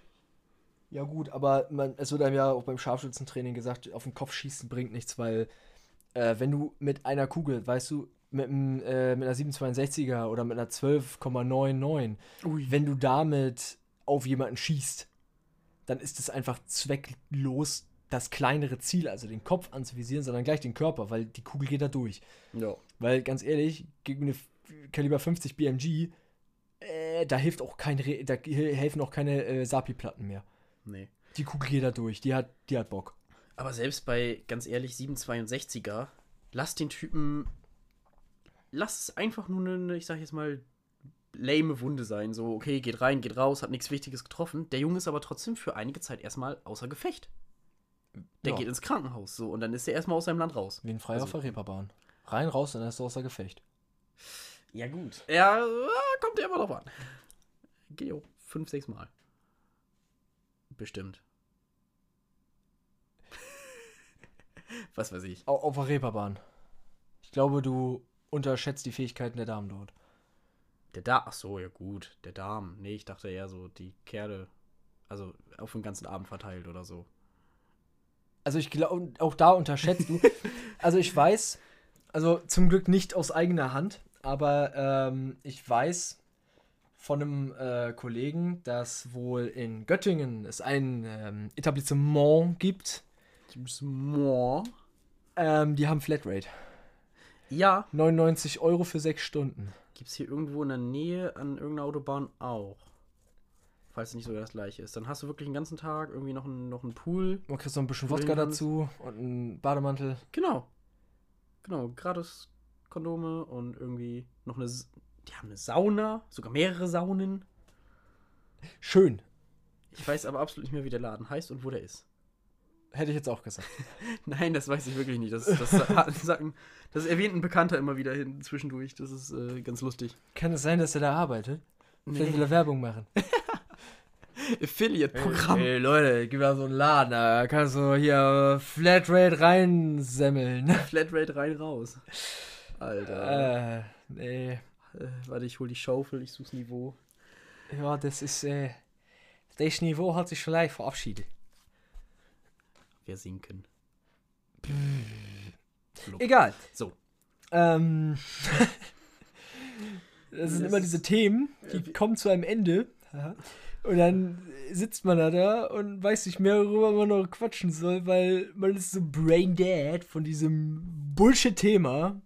Ja, gut, aber man, es wird einem ja auch beim Scharfschützentraining gesagt, auf den Kopf schießen bringt nichts, weil äh, wenn du mit einer Kugel, weißt du, mit, einem, äh, mit einer 762er oder mit einer 12,99, Ui. wenn du damit auf jemanden schießt, dann ist es einfach zwecklos, das kleinere Ziel, also den Kopf anzuvisieren, sondern gleich den Körper, weil die Kugel geht da durch. Ja. Weil ganz ehrlich, gegen eine Kaliber 50 BMG, äh, da hilft auch kein, Re da helfen auch keine äh, Sapi-Platten mehr. Nee. Die Kugel geht da durch, die hat, die hat Bock. Aber selbst bei, ganz ehrlich, 762er, lass den Typen. Lass es einfach nur eine, ich sag jetzt mal, lame Wunde sein. So, okay, geht rein, geht raus, hat nichts Wichtiges getroffen. Der Junge ist aber trotzdem für einige Zeit erstmal außer Gefecht. Der Ja. geht ins Krankenhaus, so, und dann ist er erstmal aus seinem Land raus. Wie ein Freier Also- auf der Reeperbahn. Rein, raus, dann ist er außer Gefecht. Ja, gut. Ja, kommt ja immer drauf an. Geht jo, fünf, sechs Mal. Bestimmt. Was weiß ich. Au- Auf der Reeperbahn. Ich glaube, du unterschätzt die Fähigkeiten der Damen dort. Der Darm, ach so, ja gut, der Darm. Nee, ich dachte eher so die Kerle, also auf den ganzen Abend verteilt oder so. Also ich glaube, auch da unterschätzt du. also ich weiß, also zum Glück nicht aus eigener Hand, aber ähm, ich weiß von einem äh, Kollegen, dass wohl in Göttingen es ein ähm, Etablissement gibt. Ähm, die haben Flatrate. Ja, 99 Euro für sechs Stunden. Gibt es hier irgendwo in der Nähe an irgendeiner Autobahn auch. Falls es nicht sogar das gleiche ist. Dann hast du wirklich den ganzen Tag irgendwie noch einen, noch einen Pool. Man kriegt noch ein bisschen Wodka dazu und einen Bademantel. Genau. Genau, gratis Kondome und irgendwie noch eine. Die haben eine Sauna, sogar mehrere Saunen. Schön, Ich weiß aber absolut nicht mehr, wie der Laden heißt und wo der ist. hätte ich jetzt auch gesagt. Nein, das weiß ich wirklich nicht. Das, das, sagen, das erwähnt ein Bekannter immer wieder hin zwischendurch. Das ist äh, ganz lustig. Kann es sein, dass er da arbeitet? Vielleicht will er Werbung machen. Affiliate-Programm. Hey Leute, gib mal so einen Laden, da kannst du hier Flatrate reinsemmeln. Flatrate rein raus. Alter. äh, nee. Äh, warte, ich hol die Schaufel, ich such's Niveau. Ja, das ist, äh, das Niveau hat sich schon leicht verabschiedet. Wir sinken. Egal. So. Ähm, das sind Das immer diese Themen, die kommen zu einem Ende. Und dann sitzt man da, da und weiß nicht mehr, worüber man noch quatschen soll, weil man ist so brain dead von diesem Bullshit-Thema.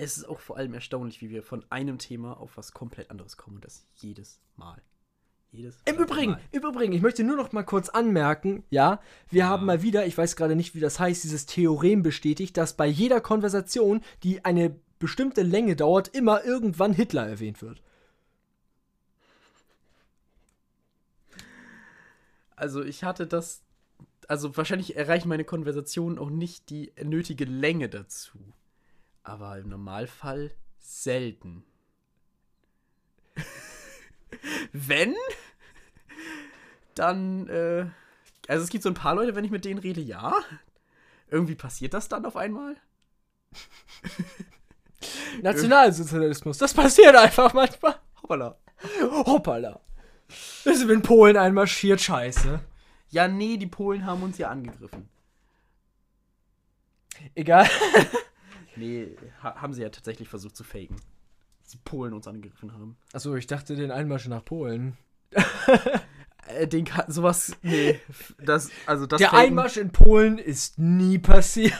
Es ist auch vor allem erstaunlich, wie wir von einem Thema auf was komplett anderes kommen und das jedes Mal. Jedes Im Übrigen, Mal. im Übrigen, ich möchte nur noch mal kurz anmerken, ja, wir haben mal wieder, ich weiß gerade nicht, wie das heißt, dieses Theorem bestätigt, dass bei jeder Konversation, die eine bestimmte Länge dauert, immer irgendwann Hitler erwähnt wird. Also ich hatte das. Also wahrscheinlich erreichen meine Konversationen auch nicht die nötige Länge dazu. Aber im Normalfall selten. Wenn, dann, äh, also es gibt so ein paar Leute, wenn ich mit denen rede, ja. Irgendwie passiert das dann auf einmal. Nationalsozialismus, das passiert einfach manchmal. Hoppala. Hoppala. Wir sind in Polen einmarschiert, scheiße. Ja, nee, die Polen haben uns ja angegriffen. Egal. Nee, ha haben sie ja tatsächlich versucht zu faken. Dass die Polen uns angegriffen haben. Achso, ich dachte den Einmarsch nach Polen. Äh, den kann, sowas, nee, das, also das Der Faken- Einmarsch in Polen ist nie passiert.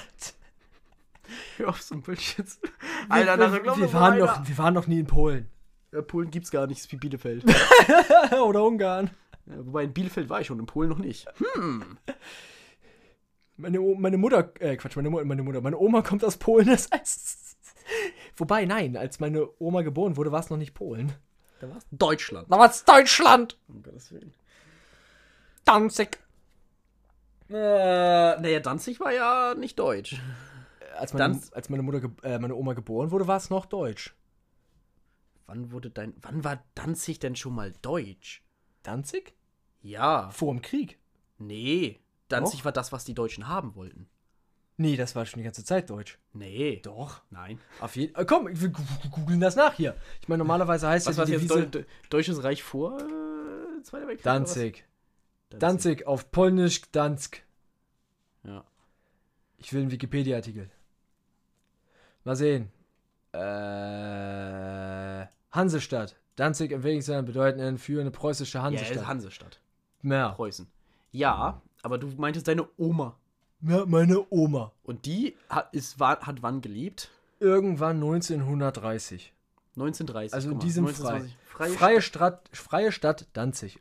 Hör auf so ein Bullshit. Alter, wir, wir, wir, waren noch, wir waren noch nie in Polen. Ja, Polen gibt's gar nicht, ist wie Bielefeld. Oder Ungarn. ja, wobei in Bielefeld war ich schon, in Polen noch nicht. Meine, meine Mutter, äh, Quatsch, meine, meine Mutter, meine Oma kommt aus Polen, das heißt. Wobei, nein, als meine Oma geboren wurde, war es noch nicht Polen. Da war's Deutschland. Da war es Deutschland! Um Gottes Willen. Danzig! Äh, naja, Danzig war ja nicht deutsch. Als meine, Danz- als meine, Mutter, äh, meine Oma geboren wurde, war es noch Deutsch. Wann wurde dein, wann war Danzig denn schon mal deutsch? Danzig? Ja, Vor dem Krieg? nee. Danzig war das, was die Deutschen haben wollten. Nee, das war schon die ganze Zeit Deutsch. Nee. Doch. Nein. Auf jeden äh, Komm, wir googeln das nach hier. Ich meine, normalerweise heißt Was ja die jetzt Devise Deu Deu- Deutsches Reich vor äh, Zweiter Weltkrieg? was? Danzig. Danzig auf Polnisch Gdansk. Ja. Ich will einen Wikipedia-Artikel. Mal sehen. Äh, Hansestadt. Danzig im wenigsten einer bedeutenden führende preußische Ja, Hansestadt. ist Hansestadt. Ja, Preußen. Ja, aber du meintest deine Oma. ja, meine Oma. Und die hat, ist, war, hat wann gelebt? Irgendwann 1930. 1930. Also guck die mal, sind 1920. Freie, Freie, Stadt, freie Stadt Danzig.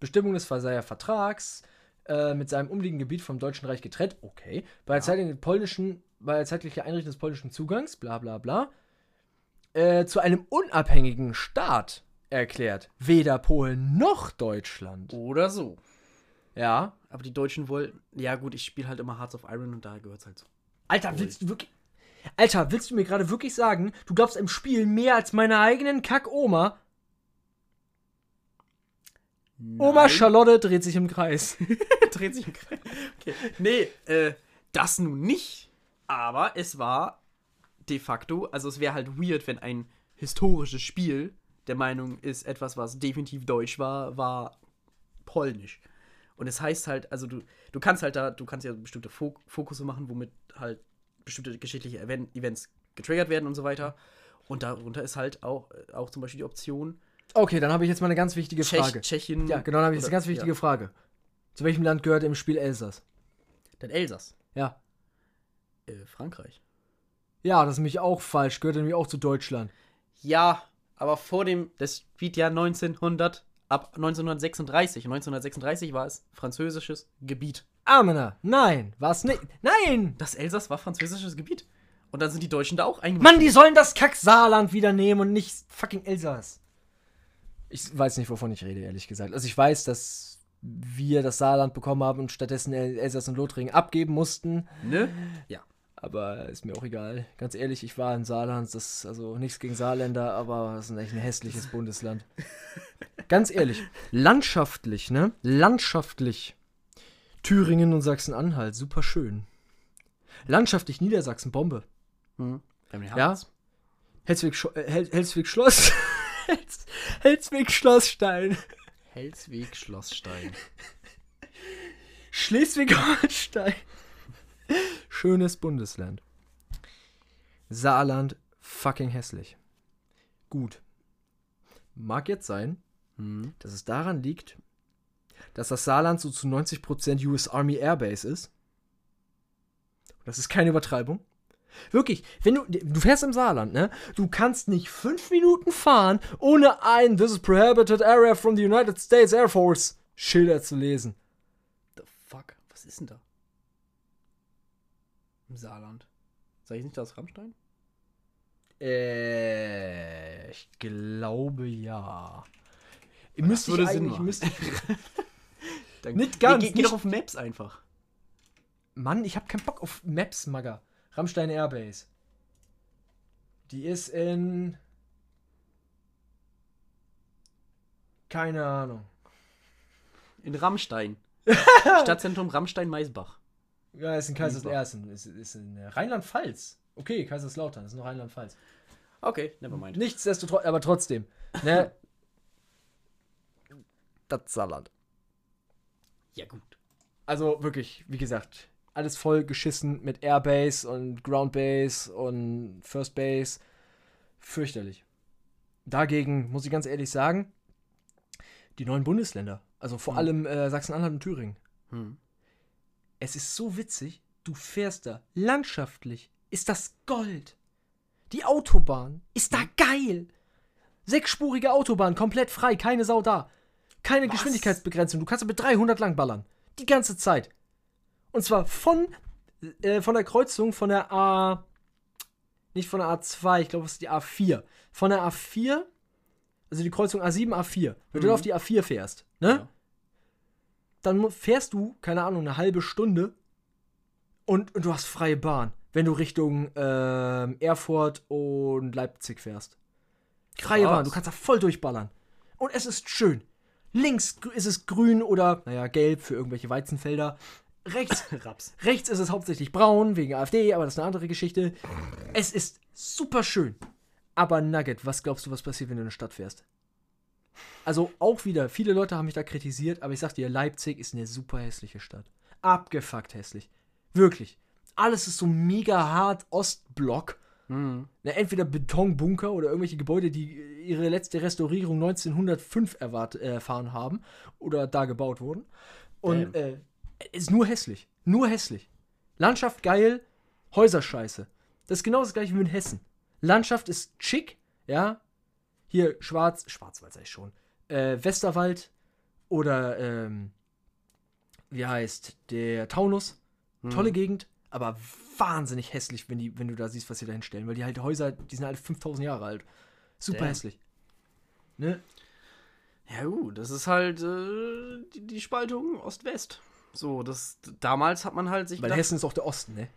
Bestimmung des Versailler Vertrags äh, mit seinem umliegenden Gebiet vom Deutschen Reich getrennt. Okay. Bei der, zeitlichen polnischen, bei der zeitlichen Einrichtung des polnischen Zugangs, bla bla bla, äh, zu einem unabhängigen Staat erklärt. Weder Polen noch Deutschland. Oder so. Ja. Aber die Deutschen wollten. Ja, gut, ich spiele halt immer Hearts of Iron und da gehört es halt so. Alter, willst du wirklich. Alter, willst du mir gerade wirklich sagen, du glaubst im Spiel mehr als meiner eigenen Kack-Oma? Oma. Charlotte dreht sich im Kreis. dreht sich im Kreis. Okay. Nee, äh, das nun nicht. Aber es war de facto, also es wäre halt weird, wenn ein historisches Spiel der Meinung ist, etwas, was definitiv deutsch war, war polnisch. Und es heißt halt, also du, du kannst halt da, du kannst ja bestimmte Fok Fokusse machen, womit halt bestimmte geschichtliche Event Events getriggert werden und so weiter. Und darunter ist halt auch, auch zum Beispiel die Option Okay, dann habe ich jetzt mal eine ganz wichtige Tschech, Frage. Tschechien. Ja, genau, dann habe ich jetzt eine ganz wichtige ja. Frage. Zu welchem Land gehört im Spiel Elsass? Dann Elsass. Ja. Äh, Frankreich. Ja, das ist nämlich auch falsch. Gehört nämlich auch zu Deutschland. Ja, aber vor dem, das spielt ja 1900, ab 1936. Und 1936 war es französisches Gebiet. Amena, nein, war's nicht. Nein! Das Elsass war französisches Gebiet. Und dann sind die Deutschen da auch eingemischt. Mann, die sollen das Kack-Saarland wieder nehmen und nicht fucking Elsass. Ich weiß nicht, wovon ich rede, ehrlich gesagt. Also ich weiß, dass wir das Saarland bekommen haben und stattdessen El Elsass und Lothringen abgeben mussten. Ne? Ja. Aber ist mir auch egal. Ganz ehrlich, ich war in Saarland, das ist also nichts gegen Saarländer, aber das ist echt ein hässliches Bundesland. Ganz ehrlich, landschaftlich, ne? Landschaftlich. Thüringen und Sachsen-Anhalt, super schön. Landschaftlich Niedersachsen, Bombe. Hm. Den Ja? Helswig, äh, Hel Helswig Schloss. Hels Helswig Schlossstein. Helsweg, Schlossstein. Schleswig-Holstein. Schönes Bundesland. Saarland, fucking hässlich. Gut. Mag jetzt sein, Hm. dass es daran liegt, dass das Saarland so zu 90% US Army Airbase ist. Das ist keine Übertreibung. Wirklich, wenn du, du fährst im Saarland, ne? Du kannst nicht fünf Minuten fahren, ohne ein This is prohibited area from the United States Air Force Schilder zu lesen. The fuck? Was ist denn da? Im Saarland. Sag ich nicht das Rammstein? Äh, ich glaube ja. Müsste ich würde Sinn machen. müsste Dann, Nicht ganz, Geh, geh, geh nicht- doch auf Maps einfach. Mann, ich habe keinen Bock auf Maps, Magger. Rammstein Airbase. Die ist in. Keine Ahnung. In Rammstein. Stadtzentrum Rammstein-Maisbach. Ja, ist in Kaiserslautern. Ist, ist in Rheinland-Pfalz. Okay, Kaiserslautern, ist noch Rheinland-Pfalz. Okay, nevermind. Nichtsdestotrotz, aber trotzdem. Ne? das Saarland. Ja, gut. Also wirklich, wie gesagt, alles voll geschissen mit Airbase und Groundbase und First Base. Fürchterlich. Dagegen muss ich ganz ehrlich sagen, die neuen Bundesländer, also vor Hm. allem äh, Sachsen-Anhalt und Thüringen. Hm. Es ist so witzig, du fährst da landschaftlich, ist das Gold. Die Autobahn ist da geil. Sechsspurige Autobahn, komplett frei, keine Sau da. Keine Was? Geschwindigkeitsbegrenzung, du kannst mit 300 lang ballern. Die ganze Zeit. Und zwar von, äh, von der Kreuzung von der A. Nicht von der A2, ich glaube, es ist die A4. Von der A4, also die Kreuzung A7, A4. Wenn du Mhm. da auf die A4 fährst, ne? Ja. Dann fährst du, keine Ahnung, eine halbe Stunde und, und du hast freie Bahn, wenn du Richtung ähm, Erfurt und Leipzig fährst. Freie Krass. Bahn, du kannst da voll durchballern. Und es ist schön. Links ist es grün oder, naja, gelb für irgendwelche Weizenfelder. Rechts, Raps. rechts ist es hauptsächlich braun wegen AfD, aber das ist eine andere Geschichte. Es ist super schön. Aber Nugget, was glaubst du, was passiert, wenn du in eine Stadt fährst? Also auch wieder, viele Leute haben mich da kritisiert, aber ich sag dir, Leipzig ist eine super hässliche Stadt. Abgefuckt hässlich. Wirklich. Alles ist so mega hart Ostblock. Hm. Na, entweder Betonbunker oder irgendwelche Gebäude, die ihre letzte Restaurierung 1905 erwart, äh, erfahren haben oder da gebaut wurden. Und äh, ist nur hässlich. Nur hässlich. Landschaft geil, Häuser scheiße. Das ist genau das gleiche wie in Hessen. Landschaft ist schick, ja. Hier Schwarz, Schwarzwald sei schon. Äh, Westerwald oder ähm, wie heißt der Taunus. Tolle Gegend, aber wahnsinnig hässlich, wenn, die, wenn du da siehst, was sie da hinstellen. Weil die halt Häuser, die sind halt 5000 Jahre alt. Super Damn. hässlich. Ne? Ja, gut, das ist halt äh, die, die Spaltung Ost-West. So, das damals hat man halt sich Weil gedacht- Hessen ist auch der Osten, ne?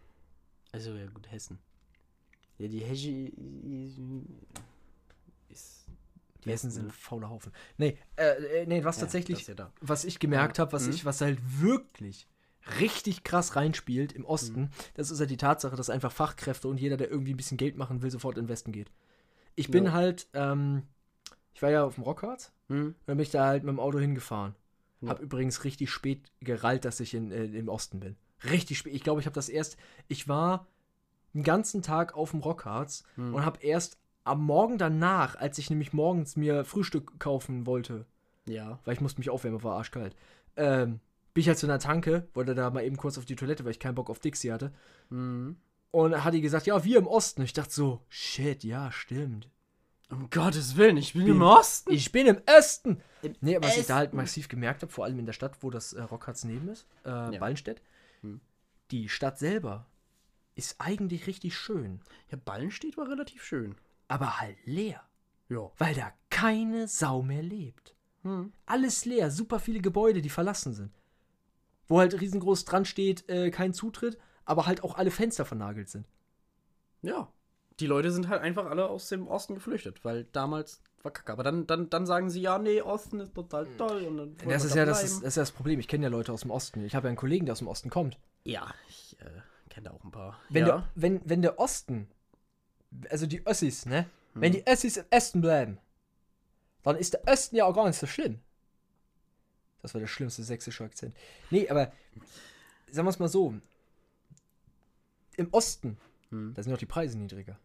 Also ja gut, Hessen. Ja, die Heschi. Die Hessen sind ne? fauler Haufen. Nee, äh, äh, nee, was Ja, tatsächlich, ja was ich gemerkt habe, was Mhm. ich, was halt wirklich richtig krass reinspielt im Osten, das ist ja die Tatsache, dass einfach Fachkräfte und jeder, der irgendwie ein bisschen Geld machen will, sofort in den Westen geht. Ich bin Ja. halt, ähm, ich war ja auf dem Rockharz, Hm? dann bin ich da halt mit dem Auto hingefahren. Ja. Hab übrigens richtig spät gerallt, dass ich in, äh, im Osten bin. Richtig spät. Ich glaube, ich habe das erst, ich war den ganzen Tag auf dem Rockharz Hm. und habe erst am Morgen danach, als ich nämlich morgens mir Frühstück kaufen wollte, Ja. weil ich musste mich aufwärmen, war arschkalt, ähm, bin ich halt zu einer Tanke, wollte da mal eben kurz auf die Toilette, weil ich keinen Bock auf Dixie hatte. Hm. Und hat die gesagt, ja, wir im Osten. Ich dachte so, shit, ja, stimmt. Um Gottes Willen, ich bin Bin- im Osten. Ich bin im Osten. Im nee, aber was ich da halt Osten. massiv gemerkt habe, vor allem in der Stadt, wo das äh, Rockharz neben ist, äh, Ja. Ballenstedt, Hm. die Stadt selber ist eigentlich richtig schön, Ja, Ballenstedt war relativ schön. Aber halt leer, Ja. weil da keine Sau mehr lebt. Hm. Alles leer, super viele Gebäude, die verlassen sind. Wo halt riesengroß dran steht, äh, kein Zutritt, aber halt auch alle Fenster vernagelt sind. Ja. Die Leute sind halt einfach alle aus dem Osten geflüchtet, weil damals war kacke. Aber dann, dann, dann sagen sie, ja, nee, Osten ist total toll. Und dann Das ist, da ja, das, ist, das ist ja das Problem. Ich kenne ja Leute aus dem Osten. Ich habe ja einen Kollegen, der aus dem Osten kommt. Ja, ich äh, kenne da auch ein paar. Wenn, ja. der, wenn, wenn der Osten, also die Ossis, ne? Wenn Hm. die Ossis im Osten bleiben, dann ist der Osten ja auch gar nicht so schlimm. Das war der schlimmste sächsische Akzent. Nee, aber sagen wir es mal so. Im Osten, Hm. da sind auch die Preise niedriger.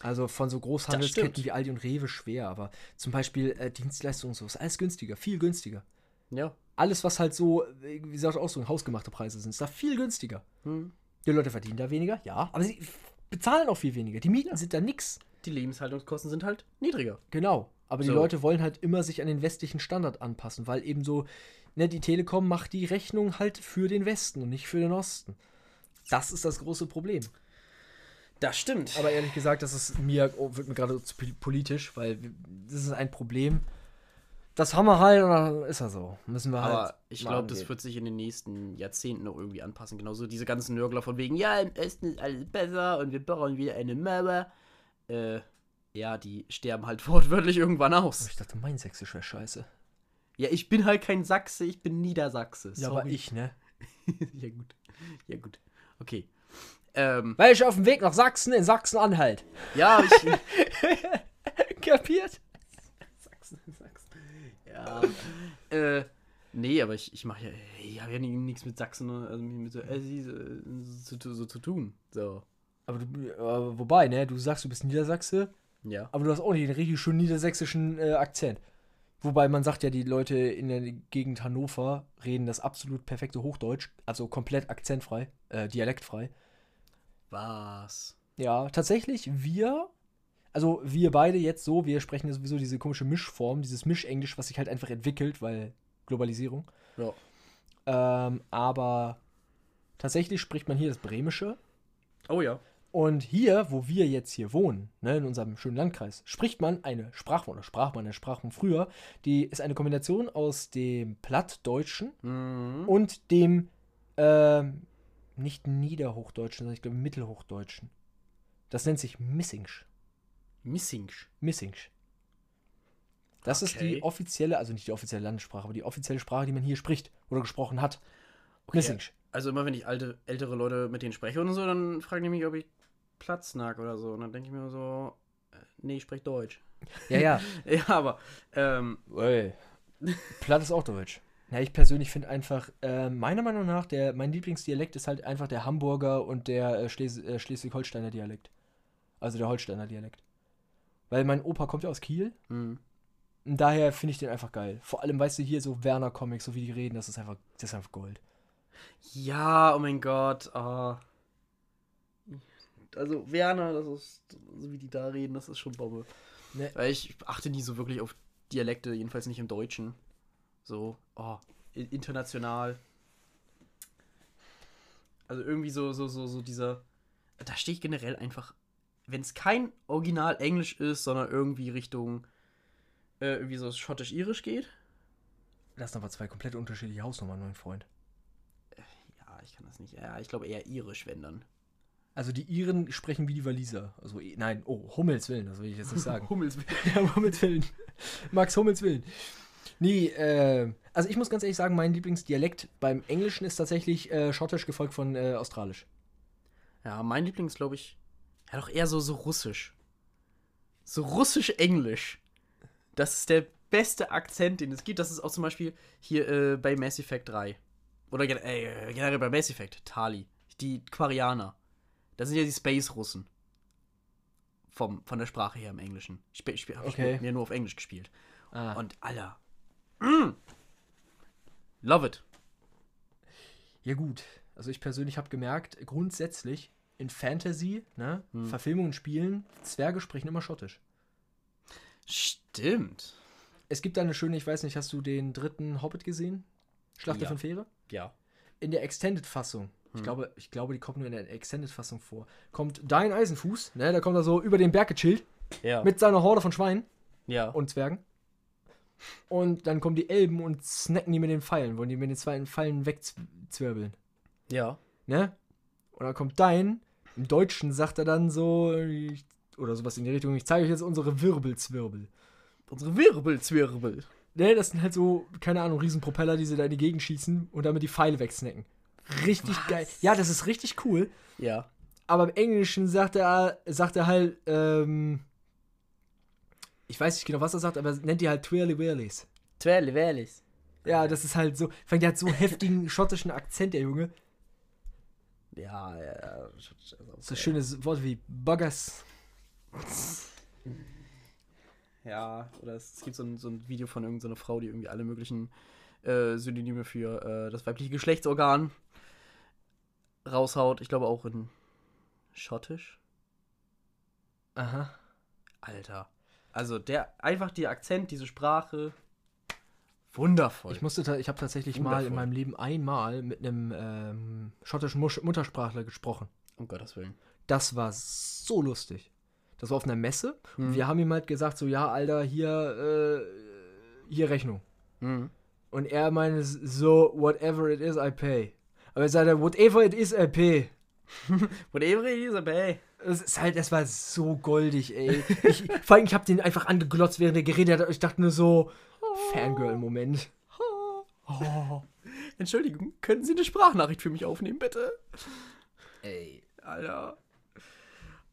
Also von so Großhandelsketten wie Aldi und Rewe schwer, aber zum Beispiel äh, Dienstleistungen und so ist alles günstiger, viel günstiger. Ja. Alles, was halt so, wie gesagt, auch so hausgemachte Preise sind, ist da viel günstiger. Hm. Die Leute verdienen da weniger, ja, aber sie bezahlen auch viel weniger. Die Mieten sind da nix. Die Lebenshaltungskosten sind halt niedriger. Genau. Aber die So. Leute wollen halt immer sich an den westlichen Standard anpassen, weil eben so, ne, die Telekom macht die Rechnung halt für den Westen und nicht für den Osten. Das ist das große Problem. Das stimmt. Aber ehrlich gesagt, das ist mir, oh, wird mir gerade zu pol- politisch, weil das ist ein Problem. Das haben wir halt und dann ist er so. Müssen wir halt. Aber ich glaube, das wird sich in den nächsten Jahrzehnten noch irgendwie anpassen. Genauso diese ganzen Nörgler von wegen, ja, im Osten ist alles besser und wir bauen wieder eine Mauer. Äh, ja, die sterben halt wortwörtlich irgendwann aus. Ich dachte, mein Sächsisch wäre scheiße. Ja, ich bin halt kein Sachse, ich bin Niedersachse. Ja, aber sorry. ich, ne? ja, gut. Ja, gut. Okay. Ähm, Weil ich auf dem Weg nach Sachsen in Sachsen-Anhalt. ja, ich. Kapiert? Ja. äh, nee, aber ich, ich mache ja, ich habe ja nichts mit Sachsen, ne, also mit so, äh, so, so, zu tun. So. Aber du, äh, wobei, ne? Du sagst, du bist Niedersachse, Ja. aber du hast auch nicht einen richtig schön niedersächsischen äh, Akzent. Wobei man sagt ja, die Leute in der Gegend Hannover reden das absolut perfekte Hochdeutsch, also komplett akzentfrei, äh, dialektfrei. Was? Ja, tatsächlich, wir, also wir beide jetzt so, wir sprechen ja sowieso diese komische Mischform, dieses Mischenglisch, was sich halt einfach entwickelt, weil Globalisierung. Ja. Ähm, aber tatsächlich spricht man hier das Bremische. Oh ja. Und hier, wo wir jetzt hier wohnen, ne, in unserem schönen Landkreis, spricht man eine Sprachform, oder sprach man eine Sprachform früher, die ist eine Kombination aus dem Plattdeutschen Mhm. und dem, ähm, nicht Niederhochdeutschen, sondern ich glaube Mittelhochdeutschen. Das nennt sich Missingsch. Missingsch. Missingsch. Das ist Okay. die offizielle, also nicht die offizielle Landessprache, aber die offizielle Sprache, die man hier spricht oder gesprochen hat. Okay. Missingsch. Also immer wenn ich alte, ältere Leute mit denen spreche und so, dann fragen die mich, ob ich Platz nag oder so. Und dann denke ich mir so, äh, nee, ich spreche Deutsch. Ja, ja. Ja, aber, ähm, Ey. Platt ist auch Deutsch. Ja, ich persönlich finde einfach, äh, meiner Meinung nach, der, mein Lieblingsdialekt ist halt einfach der Hamburger und der äh, Schles äh, Schleswig-Holsteiner Dialekt. Also der Holsteiner Dialekt. Weil mein Opa kommt ja aus Kiel hm. und daher finde ich den einfach geil. Vor allem, weißt du, hier so Werner-Comics, so wie die reden, das ist einfach, das ist einfach Gold. Ja, oh mein Gott. ah. Also Werner, das ist, so wie die da reden, das ist schon Bombe. Ne. Weil ich achte nie so wirklich auf Dialekte, jedenfalls nicht im Deutschen. So, oh, international. Also irgendwie so, so, so, so dieser. Da stehe ich generell einfach, wenn es kein Original Englisch ist, sondern irgendwie Richtung äh, irgendwie so schottisch-irisch geht. Das sind aber zwei komplett unterschiedliche Hausnummern, mein Freund. Ja, ich kann das nicht. Ja, ich glaube eher irisch, wenn dann. Also die Iren sprechen wie die Waliser. Also, eh, nein, oh, Hummels Willen, das will ich jetzt nicht sagen. Hummels. ja, Hummels Willen. Max Hummels Willen. Nee, äh, also ich muss ganz ehrlich sagen, mein Lieblingsdialekt beim Englischen ist tatsächlich äh, Schottisch gefolgt von äh, Australisch. Ja, mein Liebling ist, glaube ich, ja doch eher so, so russisch. So russisch-englisch. Das ist der beste Akzent, den es gibt. Das ist auch zum Beispiel hier äh, bei Mass Effect 3. Oder gen äh, generell bei Mass Effect, Tali. Die Quarianer. Das sind ja die Space-Russen. Vom, von der Sprache her im Englischen. Ich, sp- ich, hab Okay. mir nur auf Englisch gespielt. Ah. Und Alter. Mm. Love it. Ja gut, also ich persönlich habe gemerkt, grundsätzlich in Fantasy, ne, Hm. Verfilmungen, Spielen, Zwerge sprechen immer Schottisch. Stimmt. Es gibt da eine schöne, ich weiß nicht, hast du den dritten Hobbit gesehen? Schlacht der Ja. Fähre? Ja. In der Extended-Fassung, ich, Hm. glaube, ich glaube, die kommt nur in der Extended-Fassung vor, kommt Dein Eisenfuß, ne, da kommt er so über den Berg gechillt Ja. mit seiner Horde von Schweinen ja. und Zwergen. Und dann kommen die Elben und snacken die mit den Pfeilen, wollen die mit den zwei Pfeilen wegzwirbeln. ja. ne? Und dann kommt dein, im Deutschen sagt er dann so, ich, oder sowas in die Richtung, ich zeige euch jetzt unsere Wirbelzwirbel. Unsere Wirbelzwirbel. Ne, das sind halt so, keine Ahnung, Riesenpropeller, die sie da in die Gegend schießen und damit die Pfeile wegsnacken. Richtig Was? geil. Ja, das ist richtig cool. Ja. Aber im Englischen sagt er, sagt er halt, ähm, ich weiß nicht genau, was er sagt, aber er nennt die halt Twirly Whirlies. Twelve Valleys. Ja, das ist halt so, ich fand, der hat so heftigen schottischen Akzent, der Junge. Ja, ja, ja. So ein schönes Wort wie Buggers. Ja, oder es, es gibt so ein, so ein Video von irgendeiner Frau, die irgendwie alle möglichen äh, Synonyme für äh, das weibliche Geschlechtsorgan raushaut. Ich glaube auch in Schottisch. Aha. Alter. Also der, einfach der Akzent, diese Sprache. Wundervoll. Ich musste, ich habe tatsächlich mal in Wundervoll. meinem Leben einmal mit einem ähm, schottischen Musch Muttersprachler gesprochen. um Gottes Willen. Das war so lustig. Das war auf einer Messe und Mhm. wir haben ihm halt gesagt, so, ja, Alter, hier, äh, hier Rechnung. Mhm. Und er meinte so, whatever it is, I pay. Aber er sagte, whatever it is, I pay. Whatever it is, ey. Das ist halt, das war so goldig, ey. Ich, vor allem, ich habe den einfach angeglotzt, während er geredet hat. Ich dachte nur so, Fangirl-Moment. Oh. Entschuldigung, können Sie eine Sprachnachricht für mich aufnehmen, bitte? Ey. Alter.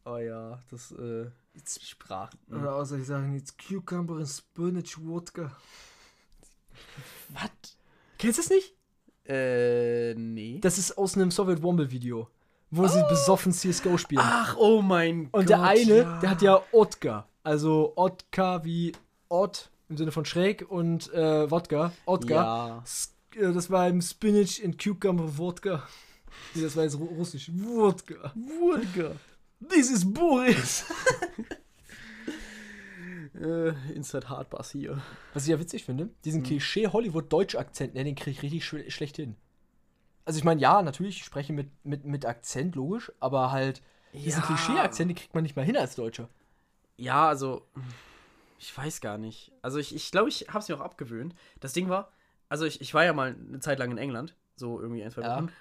Oh ja, das, äh, Sprachen. Oder außer ich sagen, jetzt Cucumber and Spinach Wodka. Was? Kennst du es nicht? Äh, nee. Das ist aus einem Soviet Womble Video, wo sie besoffen CSGO spielen. Ach, oh mein Gott. Und der eine, ja. der hat ja Otka. Also Otka wie Ott im Sinne von schräg und äh, Wodka. Otka. Ja. Äh, Das war im Spinach and Cucumber Wodka. Nee, das war jetzt ru- russisch. Wodka. Wodka. This is Boris. Äh, Instant Hardbass hier. Was ich ja witzig finde, diesen Hm. Klischee-Hollywood-Deutsch-Akzent, ne, den kriege ich richtig sch schlecht hin. Also ich meine, ja, natürlich, ich spreche mit, mit, mit Akzent, logisch, aber halt diesen Ja. Klischee-Akzent, den kriegt man nicht mal hin als Deutscher. Ja, also, ich weiß gar nicht. Also, ich glaube, ich, glaub, ich habe es mir auch abgewöhnt. Das Ding war, also, ich, ich war ja mal eine Zeit lang in England, so irgendwie ein, zwei Ja. Wochen.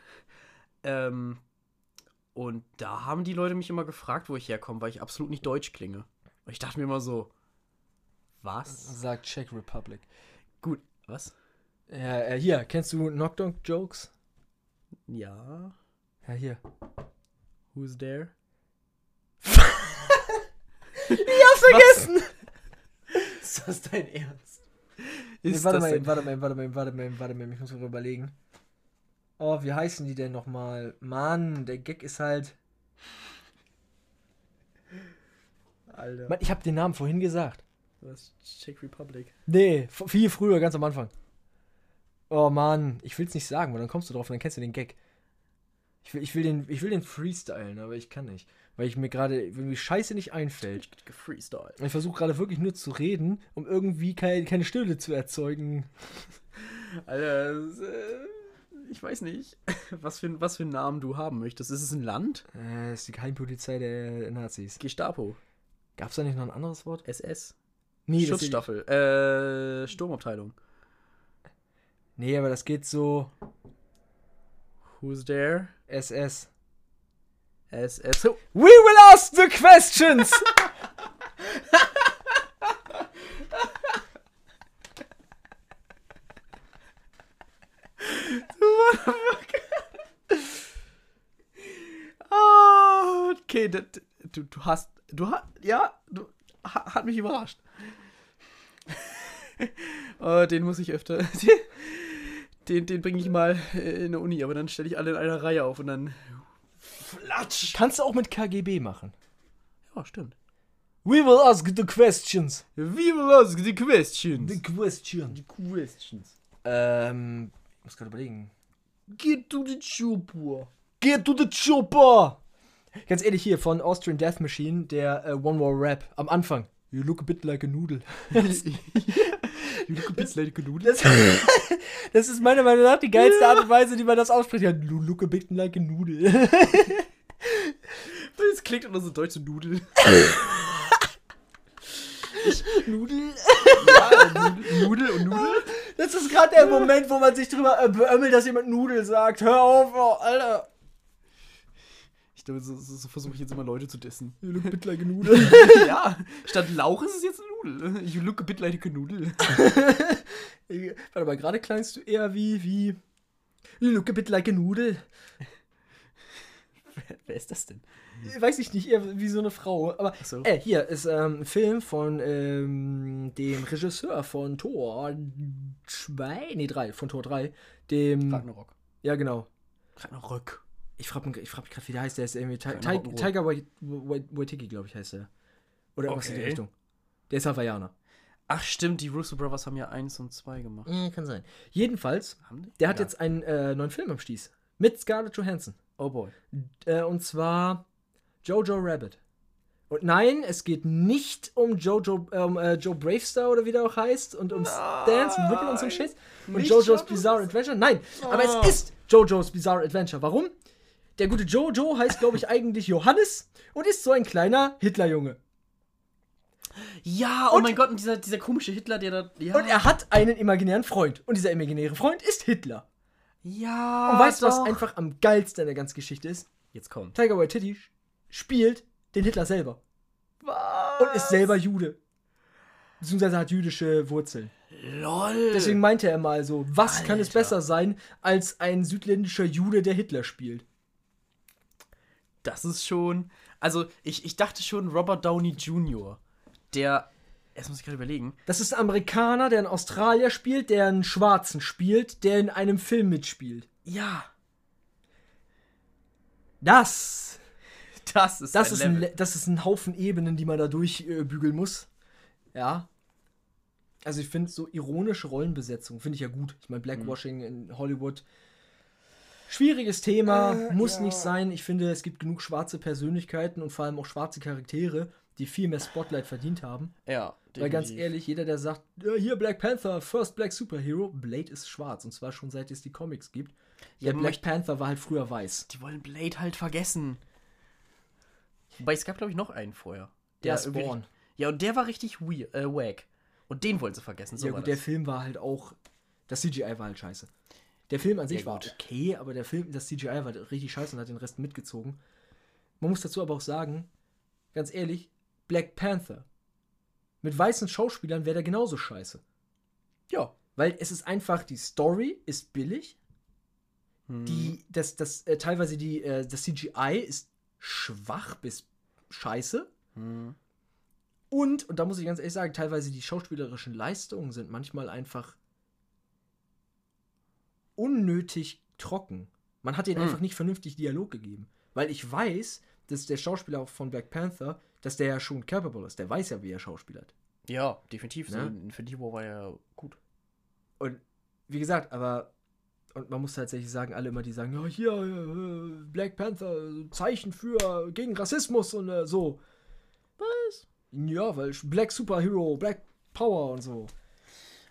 Ähm, und da haben die Leute mich immer gefragt, wo ich herkomme, weil ich absolut nicht deutsch klinge. Und ich dachte mir immer so, was? Sagt Czech Republic. Gut, was? Ja, äh, hier, kennst du Knockdown-Jokes? Ja, Ja, hier. who's there? Ja, vergessen! Ist das dein Ernst? Nee, Ist warte, das mal, dein- warte mal, warte mal, warte mal, warte mal, ich muss mal überlegen. Oh, wie heißen die denn nochmal? Mann, der Gag ist halt. Alter. Mann, ich habe den Namen vorhin gesagt. Was? Czech Republic. Nee, viel früher, ganz am Anfang. Oh Mann, ich will's nicht sagen, weil dann kommst du drauf und dann kennst du den Gag. Ich will, ich will den, ich will den freestylen, aber ich kann nicht. Weil ich mir gerade irgendwie Scheiße nicht einfällt. Freestyle. Ich versuche gerade wirklich nur zu reden, um irgendwie keine, keine Stille zu erzeugen. Alter, das, äh, ich weiß nicht, was für, was für einen Namen du haben möchtest. Ist es ein Land? Äh, ist die Geheimpolizei der Nazis. Gestapo, Gab's da nicht noch ein anderes Wort? SS, Nee, Schutzstaffel, äh, Sturmabteilung. Nee, aber das geht so Who's there? SS. Es, es, so. We will ask the questions! oh, okay, du, du hast. Du hast. Ja, du, ha, hat mich überrascht. oh, den muss ich öfter. Den, den bringe ich mal äh, in der Uni, aber dann stelle ich alle in einer Reihe auf und dann flatsch. Kannst du auch mit KGB machen. Ja, stimmt. We will ask the questions. Wie will ask the questions? The questions. questions. Ähm, ich muss gerade überlegen. Get to the chopper. Get to the chopper! Ganz ehrlich, hier von Austrian Death Machine, der äh, One More Rap am Anfang. You look a bit like a noodle. you look a bit like a noodle. Das, das ist meiner Meinung nach die geilste Art und Weise, die man das ausspricht. Ja, you look a bit like a noodle. Das klingt immer so deutsch, so Nudel. Nudel? Ja, Nudel, Nudel und Nudel. Das ist gerade der Moment, wo man sich drüber äh, beömmelt, dass jemand Nudel sagt. Hör auf, oh, Alter. Ich glaube, so, so, so versuche ich jetzt immer Leute zu dissen. You look a bit like a noodle. ja, statt Lauch ist es jetzt eine Nudel. You look a bit like a Nudel. Warte mal, gerade klangst du eher wie, wie. You look a bit like a noodle. wer, wer ist das denn? Weiß ich nicht, eher wie so eine Frau. Aber so. äh, hier ist ähm, ein Film von ähm, dem Regisseur von Tor 2, nee 3, von Tor 3. Dem. Ragnarok. Ja, genau. Ragnarok. Ich frage mich, ich frag mich gerade, wie der heißt. Der ist irgendwie Ti- Ti-. Tiger Wai- Wai- Waititi, glaube ich, heißt der. Oder irgendwas in die Okay. Richtung. Der ist Hawaiianer. Ach stimmt, die Russo Brothers haben ja eins und zwei gemacht. Mhm, kann sein. Jedenfalls, der hat Ja. jetzt einen äh, neuen Film am Stieß. Mit Scarlett Johansson. Oh boy. Äh, und zwar Jojo Rabbit. Und nein, es geht nicht um Jojo, ähm, äh, Joe Bravestar oder wie der auch heißt und um Dance und Ripple und so ein Shit. Und Nicht Jojo's Jojo Bizarre Adventure. Nein, aber Oh. es ist Jojo's Bizarre Adventure. Warum? Der gute Jojo heißt, glaube ich, eigentlich Johannes und ist so ein kleiner Hitlerjunge. Ja, oh Und- mein Gott, und dieser, dieser komische Hitler, der da. Ja, Und er hat einen imaginären Freund. Und dieser imaginäre Freund ist Hitler. ja. Und weißt du, was einfach am geilsten in der ganzen Geschichte ist? Jetzt kommt. Tiger Waititi spielt den Hitler selber. Was? Und ist selber Jude. Beziehungsweise hat jüdische Wurzeln. LOL. Deswegen meinte er mal so, was kann es Alter. besser sein, als ein südländischer Jude, der Hitler spielt? Das ist schon. Also, ich, ich dachte schon, Robert Downey Jr., der. Erst muss ich gerade überlegen. Das ist ein Amerikaner, der in Australier spielt, der einen Schwarzen spielt, der in einem Film mitspielt. Ja. Das, Das ist das, ein ist, ein. Le- das ist ein Haufen Ebenen, die man da durchbügeln muss. Ja. Also ich finde so ironische Rollenbesetzung, finde ich ja gut. Ich meine, Blackwashing in Hollywood. Schwieriges Thema, muss nicht sein. Ich finde, es gibt genug schwarze Persönlichkeiten und vor allem auch schwarze Charaktere, die viel mehr Spotlight verdient haben. Ja. Weil ganz definitiv. ehrlich, jeder, der sagt, ja, hier Black Panther, First Black Superhero, Blade ist schwarz. Und zwar schon seit es die Comics gibt. Ja, Der Black Panther war halt früher weiß. Die wollen Blade halt vergessen. Wobei es gab, glaube ich, noch einen vorher. Der irgendwie- Spawn. Ja, und der war richtig weird, äh, wack. Und den wollen sie vergessen. So ja gut, der. Film war halt auch, das CGI war halt scheiße. Der Film an sich Ja, war gut. okay, aber der Film, das CGI war richtig scheiße und hat den Rest mitgezogen. Man muss dazu aber auch sagen, ganz ehrlich, Black Panther mit weißen Schauspielern wäre der genauso scheiße. Ja. Weil es ist einfach, die Story ist billig, Hm. die, das, das, äh, teilweise die, äh, das CGI ist schwach bis scheiße. Hm. Und, und da muss ich ganz ehrlich sagen, teilweise die schauspielerischen Leistungen sind manchmal einfach unnötig trocken. Man hat ihnen Mhm. einfach nicht vernünftig Dialog gegeben. Weil ich weiß, dass der Schauspieler von Black Panther, dass der ja schon capable ist. Der weiß ja, wie er schauspielert. Ja, definitiv. Ne? Infinity War war ja gut. Und wie gesagt, aber und man muss tatsächlich sagen, alle immer, die sagen, ja, hier, äh, Black Panther, Zeichen für, gegen Rassismus und äh, so. Was? Ja, weil Black Superhero, Black Power und so.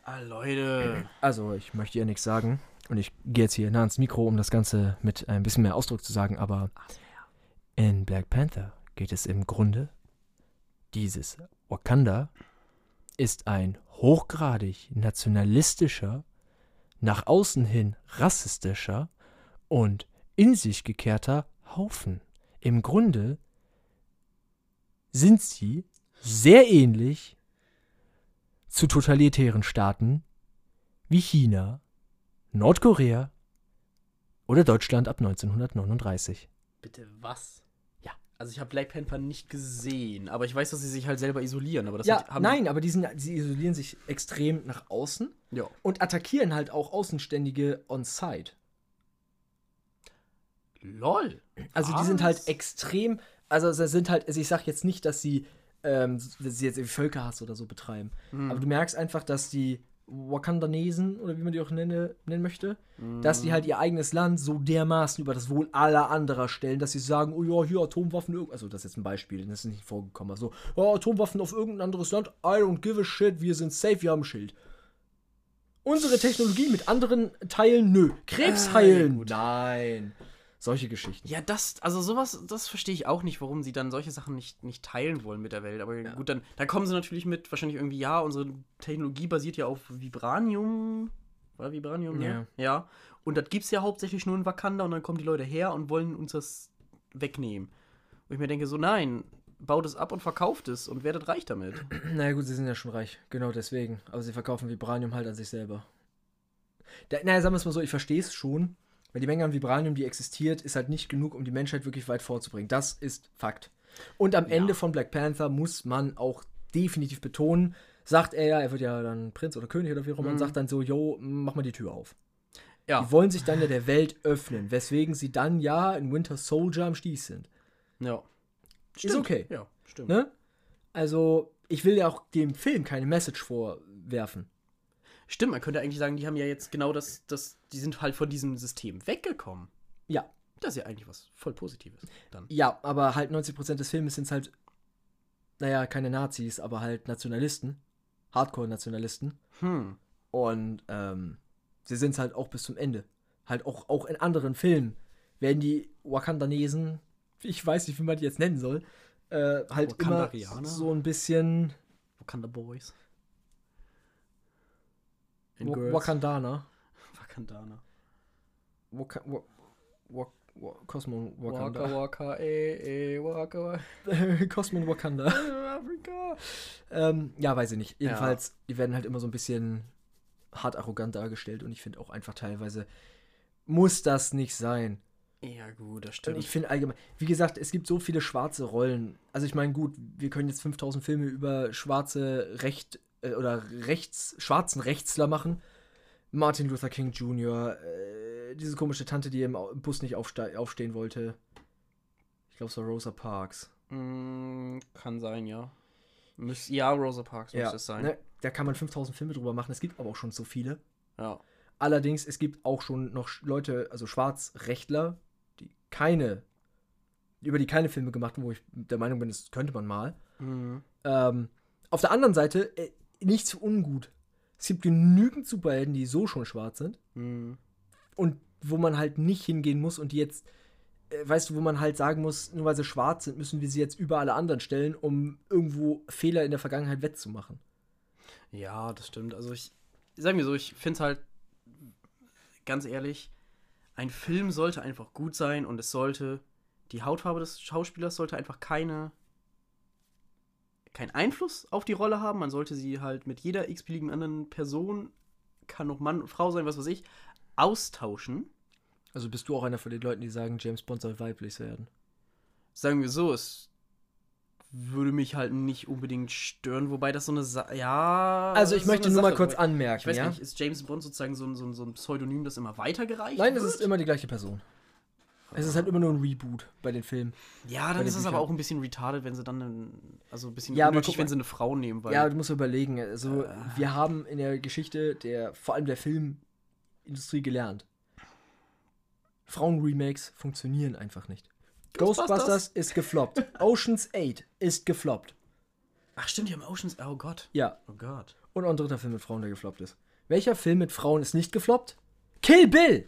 Ah, Leute. Also, ich möchte ihr nichts sagen. Und ich gehe jetzt hier nah ans Mikro, um das Ganze mit ein bisschen mehr Ausdruck zu sagen, aber in Black Panther geht es im Grunde, dieses Wakanda ist ein hochgradig nationalistischer, nach außen hin rassistischer und in sich gekehrter Haufen. Im Grunde sind sie sehr ähnlich zu totalitären Staaten wie China, Nordkorea oder Deutschland ab 1939. Bitte was? Also ich habe Black Panther nicht gesehen, aber ich weiß, dass sie sich halt selber isolieren. Aber das Ja, hat- haben nein, aber die, sind, sie isolieren sich extrem nach außen Ja. und attackieren halt auch Außenständige on-site. Lol. Also die sind halt extrem, also sie sind halt, also ich sag jetzt nicht, dass sie, ähm, dass sie jetzt irgendwie Völkerhass oder so betreiben, Hm. aber du merkst einfach, dass die Wakandanesen oder wie man die auch nenne, nennen möchte, dass die halt ihr eigenes Land so dermaßen über das Wohl aller anderer stellen, dass sie sagen, oh ja, hier Atomwaffen, also das ist jetzt ein Beispiel, das ist nicht vorgekommen, also, oh, Atomwaffen auf irgendein anderes Land, I don't give a shit, wir sind safe, wir haben ein Schild. Unsere Technologie mit anderen Teilen, nö. Krebs Ah, heilen, gut. nein. Solche Geschichten. Ja, das, also sowas, das verstehe ich auch nicht, warum sie dann solche Sachen nicht, nicht teilen wollen mit der Welt. Aber gut, dann, dann kommen sie natürlich mit wahrscheinlich irgendwie, ja, unsere Technologie basiert ja auf Vibranium. War Vibranium, ne? Ja. Und das gibt's ja hauptsächlich nur in Wakanda und dann kommen die Leute her und wollen uns das wegnehmen. Und ich mir denke so, nein, baut es ab und verkauft es und werdet reich damit. Naja gut, sie sind ja schon reich, genau deswegen. Aber sie verkaufen Vibranium halt an sich selber. Da, naja, sagen wir es mal so, ich verstehe es schon, weil die Menge an Vibranium, die existiert, ist halt nicht genug, um die Menschheit wirklich weit vorzubringen. Das ist Fakt. Und am Ende von Black Panther muss man auch definitiv betonen, sagt er ja, er wird ja dann Prinz oder König oder wie auch immer, und sagt dann so, yo, mach mal die Tür auf. Ja. Die wollen sich dann ja der Welt öffnen, weswegen sie dann ja in Winter Soldier am Stieß sind. Ja. Ist okay. Ja, stimmt. Ne? Also, ich will ja auch dem Film keine Message vorwerfen. Stimmt, man könnte eigentlich sagen, die haben ja jetzt genau das, das, die sind halt von diesem System weggekommen. Ja, Das ist ja eigentlich was voll Positives. Dann. Ja, aber halt 90% des Filmes sind halt, naja, keine Nazis, aber halt Nationalisten. Hardcore-Nationalisten. Hm. Und ähm, sie sind es halt auch bis zum Ende. Halt auch, auch in anderen Filmen werden die Wakandanesen, ich weiß nicht, wie man die jetzt nennen soll, äh, halt immer so ein bisschen Wakanda Boys. And Wa- Girls. Wakandaner. Wakandaner. Waka, wa, wa, wa, Cosmo Wakanda. Waka Waka, eh, eh, Waka Cosmo Wakanda. Waka, Afrika. Ähm, ja, weiß ich nicht. Jedenfalls, die werden halt immer so ein bisschen hart arrogant dargestellt und ich finde auch einfach teilweise muss das nicht sein. Ja, gut, das Und stimmt. ich finde allgemein, wie gesagt, es gibt so viele schwarze Rollen. Also ich meine, gut, wir können jetzt 5000 Filme über schwarze Recht äh, oder rechts schwarzen Rechtler machen. Martin Luther King Jr., äh, diese komische Tante, die im Bus nicht aufste aufstehen wollte. Ich glaube, es war Rosa Parks. Mm, kann sein, ja. Müß, ja, Rosa Parks müsste es sein. Ne, da kann man 5000 Filme drüber machen. Es gibt aber auch schon so viele. Ja. Allerdings, es gibt auch schon noch Leute, also Schwarzrechtler, die keine, über die keine Filme gemacht haben, wo ich der Meinung bin, das könnte man mal. Mhm. Ähm, auf der anderen Seite, nicht so ungut. Es gibt genügend Superhelden, die so schon schwarz sind Mhm. und wo man halt nicht hingehen muss und die jetzt, äh, weißt du, wo man halt sagen muss, nur weil sie schwarz sind, müssen wir sie jetzt über alle anderen stellen, um irgendwo Fehler in der Vergangenheit wettzumachen. Ja, das stimmt. Also ich, sagen wir so, ich finde es halt, ganz ehrlich, ein Film sollte einfach gut sein und es sollte, die Hautfarbe des Schauspielers sollte einfach keine, keinen Einfluss auf die Rolle haben. Man sollte sie halt mit jeder x-beliebigen anderen Person, kann noch Mann und Frau sein, was weiß ich, austauschen. Also bist du auch einer von den Leuten, die sagen, James Bond soll weiblich werden. Sagen wir so, es würde mich halt nicht unbedingt stören, wobei das so eine Sa ja. Also ich so möchte eine nur mal Sache, kurz wobei- anmerken, Ich weiß ja? nicht, ist James Bond sozusagen so ein, so ein, so ein Pseudonym, das immer weitergereicht Nein, wird? es ist immer die gleiche Person. Es ist halt immer nur ein Reboot bei den Filmen. Ja, dann ist es aber auch ein bisschen retarded, wenn sie dann, einen, also ein bisschen Ja, unnötig, guck wenn sie eine Frau nehmen, weil Ja, du musst überlegen, also wir haben in der Geschichte der, vor allem der Filmindustrie gelernt. Frauenremakes funktionieren einfach nicht. Ghostbusters? Ghostbusters ist gefloppt. Oceans 8 ist gefloppt. Ach stimmt, die haben Oceans, oh Gott, Ja, oh Gott. und auch ein dritter Film mit Frauen, der gefloppt ist. Welcher Film mit Frauen ist nicht gefloppt? Kill Bill!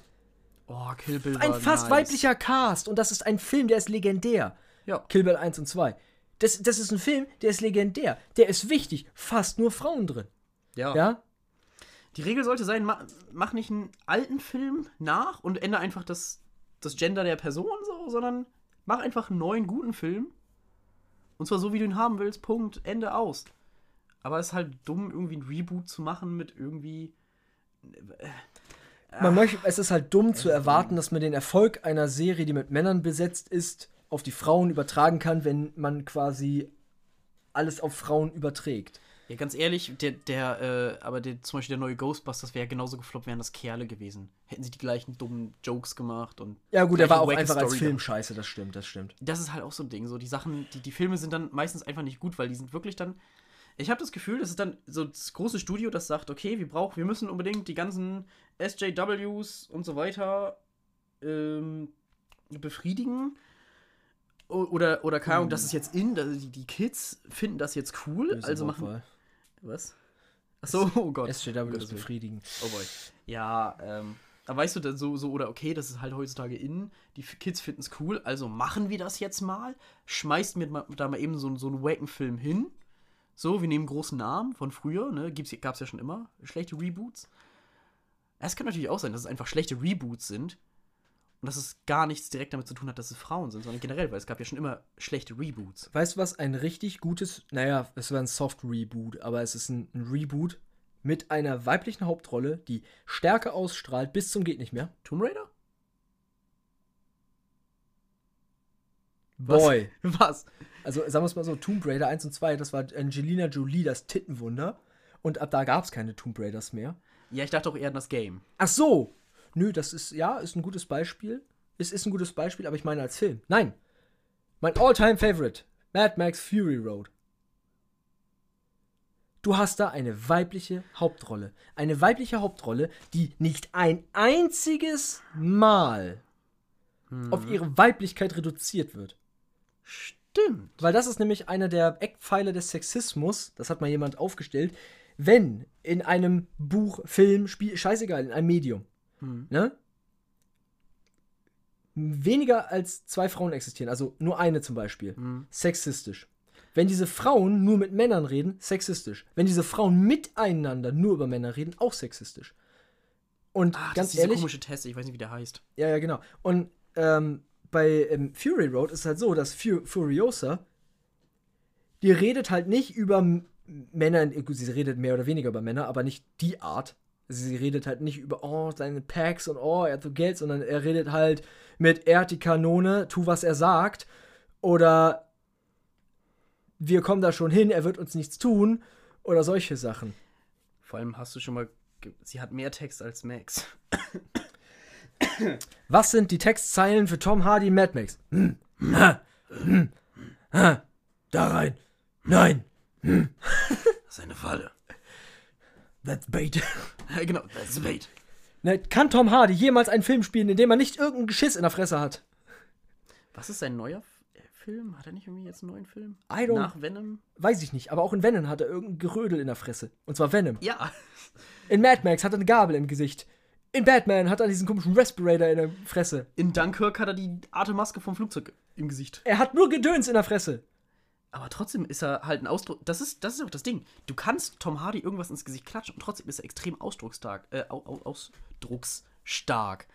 Oh, Kill Bill Ein fast nice. weiblicher Cast und das ist ein Film, der ist legendär. Ja, Kill Bill 1 und 2. Das, das ist ein Film, der ist legendär. Der ist wichtig. Fast nur Frauen drin. ja. Ja? Die Regel sollte sein, ma mach nicht einen alten Film nach und ändere einfach das, das Gender der Person so, sondern mach einfach einen neuen, guten Film. Und zwar so, wie du ihn haben willst, Punkt, Ende aus. Aber es ist halt dumm, irgendwie ein Reboot zu machen mit irgendwie. Man möchte, es ist halt dumm zu erwarten, dass man den Erfolg einer Serie, die mit Männern besetzt ist, auf die Frauen übertragen kann, wenn man quasi alles auf Frauen überträgt. Ja, ganz ehrlich, der, der, äh, aber der, zum Beispiel der neue Ghostbusters wäre genauso gefloppt, wären das Kerle gewesen. Hätten sie die gleichen dummen Jokes gemacht und. Ja, gut, der war auch einfach als Story Film dann. scheiße, das stimmt, das stimmt. Das ist halt auch so ein Ding. So, die Sachen, die, die Filme sind dann meistens einfach nicht gut, weil die sind wirklich dann. Ich habe das Gefühl, das ist dann so das große Studio, das sagt, okay, wir brauchen, wir müssen unbedingt die ganzen SJWs und so weiter ähm, befriedigen. Oder, oder keine Ahnung, das ist jetzt in, also die, die Kids finden das jetzt cool, also machen. Wortwahl. Was? Achso, oh Gott. SJW Gottes ist Willen. befriedigen. Oh boy. Ja, ähm. Aber weißt du, dann so, so, oder okay, das ist halt heutzutage in, die Kids finden es cool, also machen wir das jetzt mal. Schmeißt mir da mal eben so, so einen Wacken-Film hin. So, wir nehmen großen Namen von früher, ne? Gibt's, gab's ja schon immer. Schlechte Reboots. Es kann natürlich auch sein, dass es einfach schlechte Reboots sind. Und dass es gar nichts direkt damit zu tun hat, dass es Frauen sind, sondern generell, weil es gab ja schon immer schlechte Reboots. Weißt du was? Ein richtig gutes, naja, es war ein Soft-Reboot, aber es ist ein, ein Reboot mit einer weiblichen Hauptrolle, die Stärke ausstrahlt bis zum geht nicht mehr. Tomb Raider? Boy. Was? Also sagen wir es mal so, Tomb Raider 1 und 2, das war Angelina Jolie, das Tittenwunder. Und ab da gab es keine Tomb Raiders mehr. Ja, ich dachte auch eher an das Game. Ach so. Nö, das ist, ja, ist ein gutes Beispiel. Es ist ein gutes Beispiel, aber ich meine als Film. Nein. Mein all-time favorite. Mad Max Fury Road. Du hast da eine weibliche Hauptrolle. Eine weibliche Hauptrolle, die nicht ein einziges Mal auf ihre Weiblichkeit reduziert wird. Stimmt. Weil das ist nämlich einer der Eckpfeiler des Sexismus, das hat mal jemand aufgestellt, wenn in einem Buch, Film, Spiel, scheißegal, in einem Medium, ne? Weniger als zwei Frauen existieren, also nur eine zum Beispiel, sexistisch. Wenn diese Frauen nur mit Männern reden, sexistisch. Wenn diese Frauen miteinander nur über Männer reden, auch sexistisch. Und das ganz ist dieser ehrlich, komische Test, ich weiß nicht, wie der heißt. ja, ja, genau. Und ähm, bei ähm, Fury Road ist es halt so, dass Fu Furiosa, die redet halt nicht über Männer, gut, sie redet mehr oder weniger über Männer, aber nicht die Art. Sie redet halt nicht über, oh, seine Packs und oh, er hat so Geld, sondern er redet halt mit, er hat die Kanone, tu, was er sagt. Oder wir kommen da schon hin, er wird uns nichts tun. Oder solche Sachen. Vor allem hast du schon mal. Sie hat mehr Text als Max. Was sind die Textzeilen für Tom Hardy in Mad Max? Hm. Ha. Hm. Ha. Da rein. Nein. Das ist eine Falle. That's bait. Ja, genau, that's bait. Ne, kann Tom Hardy jemals einen Film spielen, in dem er nicht irgendeinen Geschiss in der Fresse hat? Was ist sein neuer äh, Film? Hat er nicht irgendwie jetzt einen neuen Film? I don't- Nach Venom? Weiß ich nicht, aber auch in Venom hat er irgendein Gerödel in der Fresse. Und zwar Venom. Ja. In Mad Max hat er eine Gabel im Gesicht. In Batman hat er diesen komischen Respirator in der Fresse. In Dunkirk hat er die Atemmaske vom Flugzeug im Gesicht. Er hat nur Gedöns in der Fresse. Aber trotzdem ist er halt ein Ausdruck. Das ist, das ist auch das Ding. Du kannst Tom Hardy irgendwas ins Gesicht klatschen und trotzdem ist er extrem ausdrucksstark. Äh, au, au, ausdrucksstark.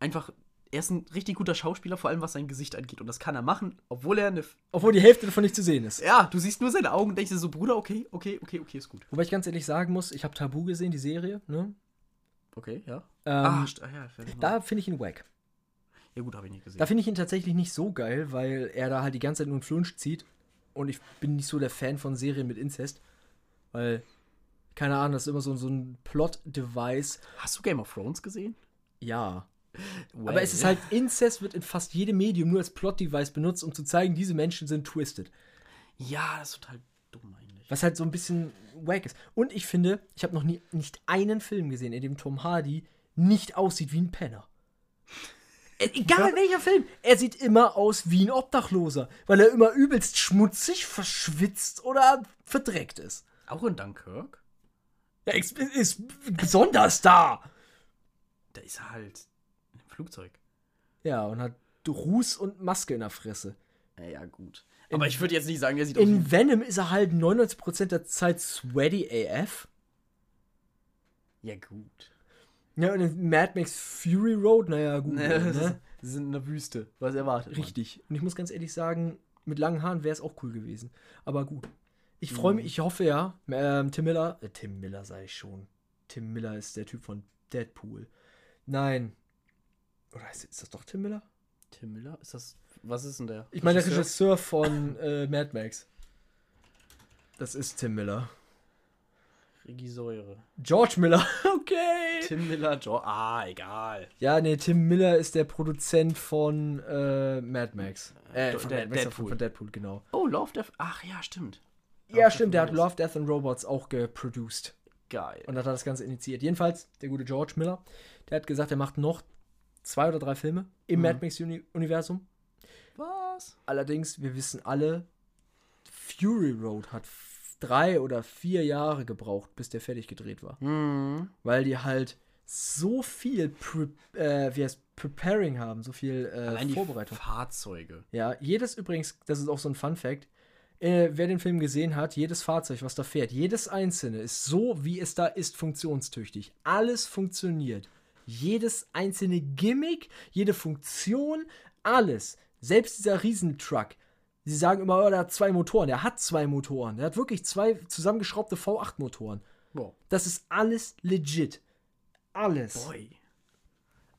Einfach, er ist ein richtig guter Schauspieler, vor allem was sein Gesicht angeht. Und das kann er machen, obwohl er eine. Obwohl die Hälfte davon nicht zu sehen ist. Ja, du siehst nur seine Augen und denkst dir so, Bruder, okay, okay, okay, okay, ist gut. Wobei ich ganz ehrlich sagen muss, ich habe Tabu gesehen, die Serie. Ne? Okay, ja. Ähm, ah, ah, ja, da finde ich ihn wack. Ja, gut, habe ich nicht gesehen. Da finde ich ihn tatsächlich nicht so geil, weil er da halt die ganze Zeit nur einen Flunsch zieht. Und ich bin nicht so der Fan von Serien mit Inzest. Weil, keine Ahnung, das ist immer so, so ein Plot-Device. Hast du Game of Thrones gesehen? Ja. Well. Aber es ist halt, Inzest wird in fast jedem Medium nur als Plot-Device benutzt, um zu zeigen, diese Menschen sind twisted. Ja, das ist total dumm eigentlich. Was halt so ein bisschen wack ist. Und ich finde, ich habe noch nie nicht einen Film gesehen, in dem Tom Hardy nicht aussieht wie ein Penner. Egal welcher Film, er sieht immer aus wie ein Obdachloser, weil er immer übelst schmutzig, verschwitzt oder verdreckt ist. Auch in Dunkirk? Er ist, ist besonders da. Da ist er halt im Flugzeug. Ja, und hat Ruß und Maske in der Fresse. Ja, ja gut. Aber ich würde jetzt nicht sagen, der sieht aus wie In Venom ist er halt 99% der Zeit sweaty AF. Ja, gut. Ja, und in Mad Max Fury Road, naja, gut. ne? Sie sind in der Wüste. Was erwartet man? Richtig. Und ich muss ganz ehrlich sagen, mit langen Haaren wäre es auch cool gewesen. Aber gut. Ich freue mich, ich hoffe ja, ähm, Tim Miller, äh, Tim Miller sei ich schon. Tim Miller ist der Typ von Deadpool. Nein. Oder ist, ist das doch Tim Miller? Tim Miller? Ist das Was ist denn der? Ich meine, der Regisseur von äh, Mad Max. Das ist Tim Miller. Regisäure. George Miller, okay. Tim Miller, jo ah, egal. Ja, nee, Tim Miller ist der Produzent von äh, Mad Max. Äh, von, der- Mad Max Deadpool. von Deadpool, genau. Oh, Love Death. Ach ja, stimmt. Ja, Love, stimmt, Death der hat Love, Death and Robots auch geproduced. Geil. Und hat das Ganze initiiert. Jedenfalls, der gute George Miller, der hat gesagt, er macht noch zwei oder drei Filme im Mhm. Mad Max-Universum. Was? Allerdings, wir wissen alle, Fury Road hat drei oder vier Jahre gebraucht, bis der fertig gedreht war. Hm. Weil die halt so viel pre äh, wie heißt, Preparing haben, so viel äh, Allein die Vorbereitung. Fahrzeuge. Ja, jedes übrigens, das ist auch so ein Fun Fact, äh, wer den Film gesehen hat, jedes Fahrzeug, was da fährt, jedes einzelne ist so, wie es da ist, funktionstüchtig. Alles funktioniert. Jedes einzelne Gimmick, jede Funktion, alles. Selbst dieser Riesentruck. Sie sagen immer, oh, der hat zwei Motoren. Der hat zwei Motoren. Der hat wirklich zwei zusammengeschraubte V8-Motoren. Wow. Das ist alles legit. Alles. Boy.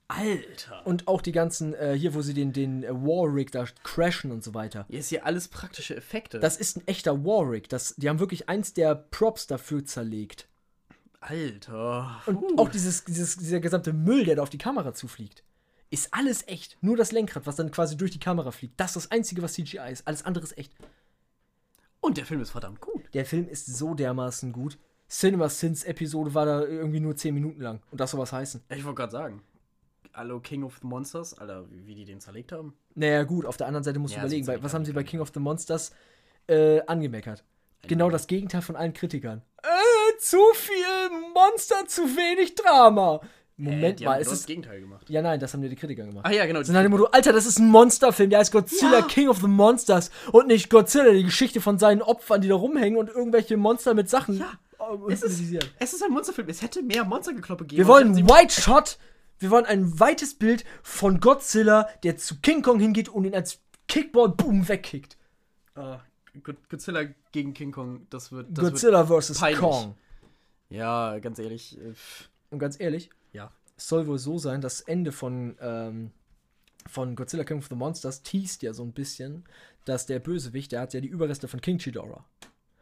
Alter. Und auch die ganzen, äh, hier, wo sie den, den äh, Warwick da crashen und so weiter. Hier ist hier alles praktische Effekte. Das ist ein echter Warwick. Das, die haben wirklich eins der Props dafür zerlegt. Alter. Und auch dieses, dieses, dieser gesamte Müll, der da auf die Kamera zufliegt, ist alles echt. Nur das Lenkrad, was dann quasi durch die Kamera fliegt. Das ist das Einzige, was CGI ist. Alles andere ist echt. Und der Film ist verdammt gut. Der Film ist so dermaßen gut. Cinema Sins Episode war da irgendwie nur 10 Minuten lang. Und das soll was heißen. Ich wollte gerade sagen. Hallo King of the Monsters, Alter, wie, wie die den zerlegt haben. Naja, gut, auf der anderen Seite musst Ja, du überlegen, weil, was haben sie bei King of the Monsters äh, angemeckert? Genau das Gegenteil von allen Kritikern. Äh, zu viel Monster, zu wenig Drama. Moment die mal, es genau das ist. Gegenteil gemacht. Ja, nein, das haben dir die Kritiker gemacht. Ah ja, genau. Nach dem Motto, Alter, das ist ein Monsterfilm, der heißt Godzilla Ja. King of the Monsters und nicht Godzilla, die Geschichte von seinen Opfern, die da rumhängen und irgendwelche Monster mit Sachen Ja, äh, es ist-. Es ist ein Monsterfilm. Es hätte mehr Monstergekloppe gegeben. Wir wollen sie- White Shot, wir wollen ein weites Bild von Godzilla, der zu King Kong hingeht und ihn als Kickball boom wegkickt. Ah, Go- Godzilla gegen King Kong, das wird. Das Godzilla vs. Kong. Ja, ganz ehrlich. äh, Und ganz ehrlich, soll wohl so sein, das Ende von, ähm, von Godzilla King of the Monsters teast ja so ein bisschen, dass der Bösewicht, der hat ja die Überreste von King Ghidorah.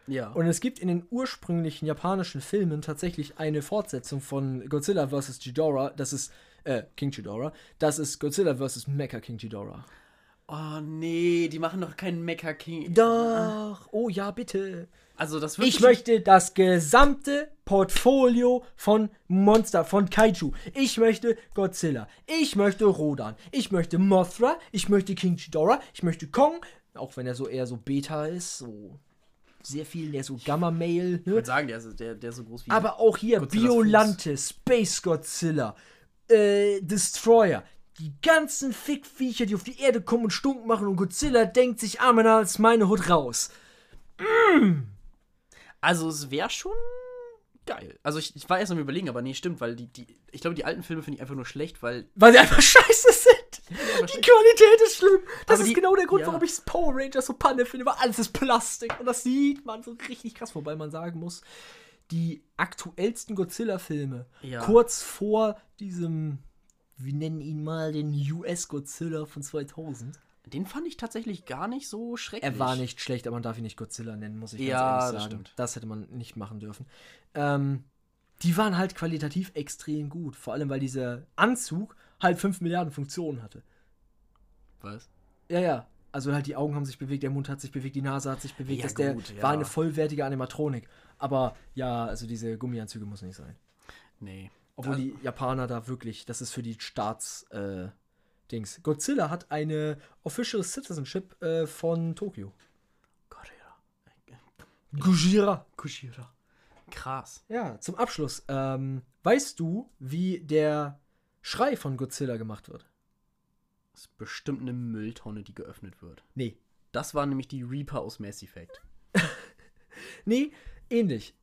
Ja. Und es gibt in den ursprünglichen japanischen Filmen tatsächlich eine Fortsetzung von Godzilla vs. Ghidorah, das ist, äh, King Ghidorah, das ist Godzilla vs. Mecha King Ghidorah. Oh nee, die machen doch keinen Mecha King. Doch, oh ja, bitte. Also das wird Ich möchte das gesamte Portfolio von Monster, von Kaiju. Ich möchte Godzilla. Ich möchte Rodan. Ich möchte Mothra. Ich möchte King Ghidorah. Ich möchte Kong. Auch wenn er so eher so Beta ist. So sehr viel, der so Gamma-Mail. Ich Ne? würde sagen, der ist, der, der ist so groß wie. Aber auch hier Godzillas Biolante, Space Godzilla, äh, Destroyer. Die ganzen Fickviecher, die auf die Erde kommen und stunk machen und Godzilla denkt sich, ah, als meine Hut raus. Also es wäre schon geil. Also ich, ich war erst am überlegen, aber nee, stimmt, weil die, die ich glaube, die alten Filme finde ich einfach nur schlecht, weil Weil sie einfach scheiße sind. Die schlecht. Qualität ist schlimm. Das Aber ist die- genau der Grund, ja. warum ich Power Rangers so Panne finde, weil alles ist Plastik. Und das sieht man so richtig krass, wobei man sagen muss, die aktuellsten Godzilla-Filme, Ja. kurz vor diesem, wir nennen ihn mal den US-Godzilla von 2000. den fand ich tatsächlich gar nicht so schrecklich. Er war nicht schlecht, aber man darf ihn nicht Godzilla nennen, muss ich Ja, ganz das ehrlich sagen. stimmt. Das hätte man nicht machen dürfen. Ähm, die waren halt qualitativ extrem gut. Vor allem, weil dieser Anzug halt 5 Milliarden Funktionen hatte. Was? Ja, ja. Also halt die Augen haben sich bewegt, der Mund hat sich bewegt, die Nase hat sich bewegt. Ja, das der gut, ja. war eine vollwertige Animatronik. Aber ja, also diese Gummianzüge muss nicht sein. Nee. Obwohl Also- die Japaner da wirklich, das ist für die Staats äh. Godzilla hat eine Official Citizenship äh, von Tokio. Gujira. Kushira. Krass. Ja, zum Abschluss. Ähm, weißt du, wie der Schrei von Godzilla gemacht wird? Das ist bestimmt eine Mülltonne, die geöffnet wird. Nee. Das war nämlich die Reaper aus Mass Effect. Nee, ähnlich.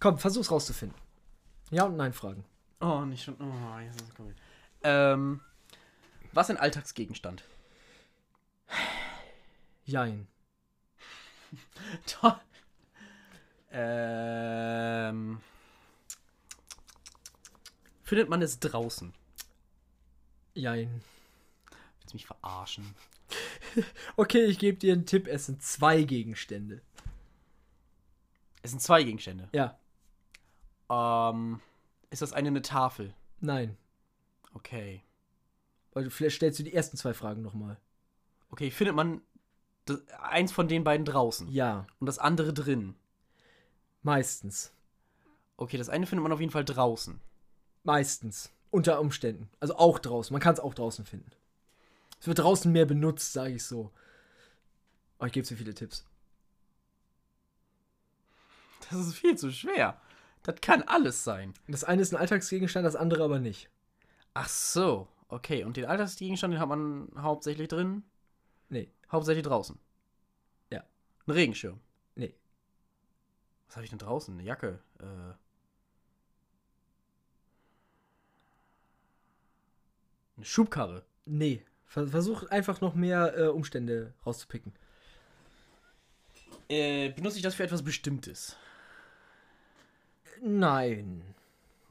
Komm, versuch's rauszufinden. Ja und nein Fragen. Oh, nicht schon. Oh, jetzt ist es cool. Ähm, was ein Alltagsgegenstand? Jein. Toll. Ähm, findet man es draußen? Jein. Willst mich verarschen. Okay, ich gebe dir einen Tipp. Es sind zwei Gegenstände. Es sind zwei Gegenstände. Ja. Ähm, ist das eine eine Tafel? Nein. Okay. Weil vielleicht stellst du die ersten zwei Fragen nochmal. Okay, findet man das, eins von den beiden draußen Ja. und das andere drin? Meistens. Okay, das eine findet man auf jeden Fall draußen. Meistens. Unter Umständen. Also auch draußen. Man kann es auch draußen finden. Es wird draußen mehr benutzt, sage ich so. Aber ich gebe zu viele Tipps. Das ist viel zu schwer. Das kann alles sein. Das eine ist ein Alltagsgegenstand, das andere aber nicht. Ach so. Okay, und den Alltagsgegenstand, den hat man hauptsächlich drin? Nee. Hauptsächlich draußen. Ja. Ein Regenschirm. Nee. Was habe ich denn draußen? Eine Jacke. Äh. Eine Schubkarre. Nee. Ver- Versuch einfach noch mehr äh, Umstände rauszupicken. Äh, benutze ich das für etwas Bestimmtes? Nein.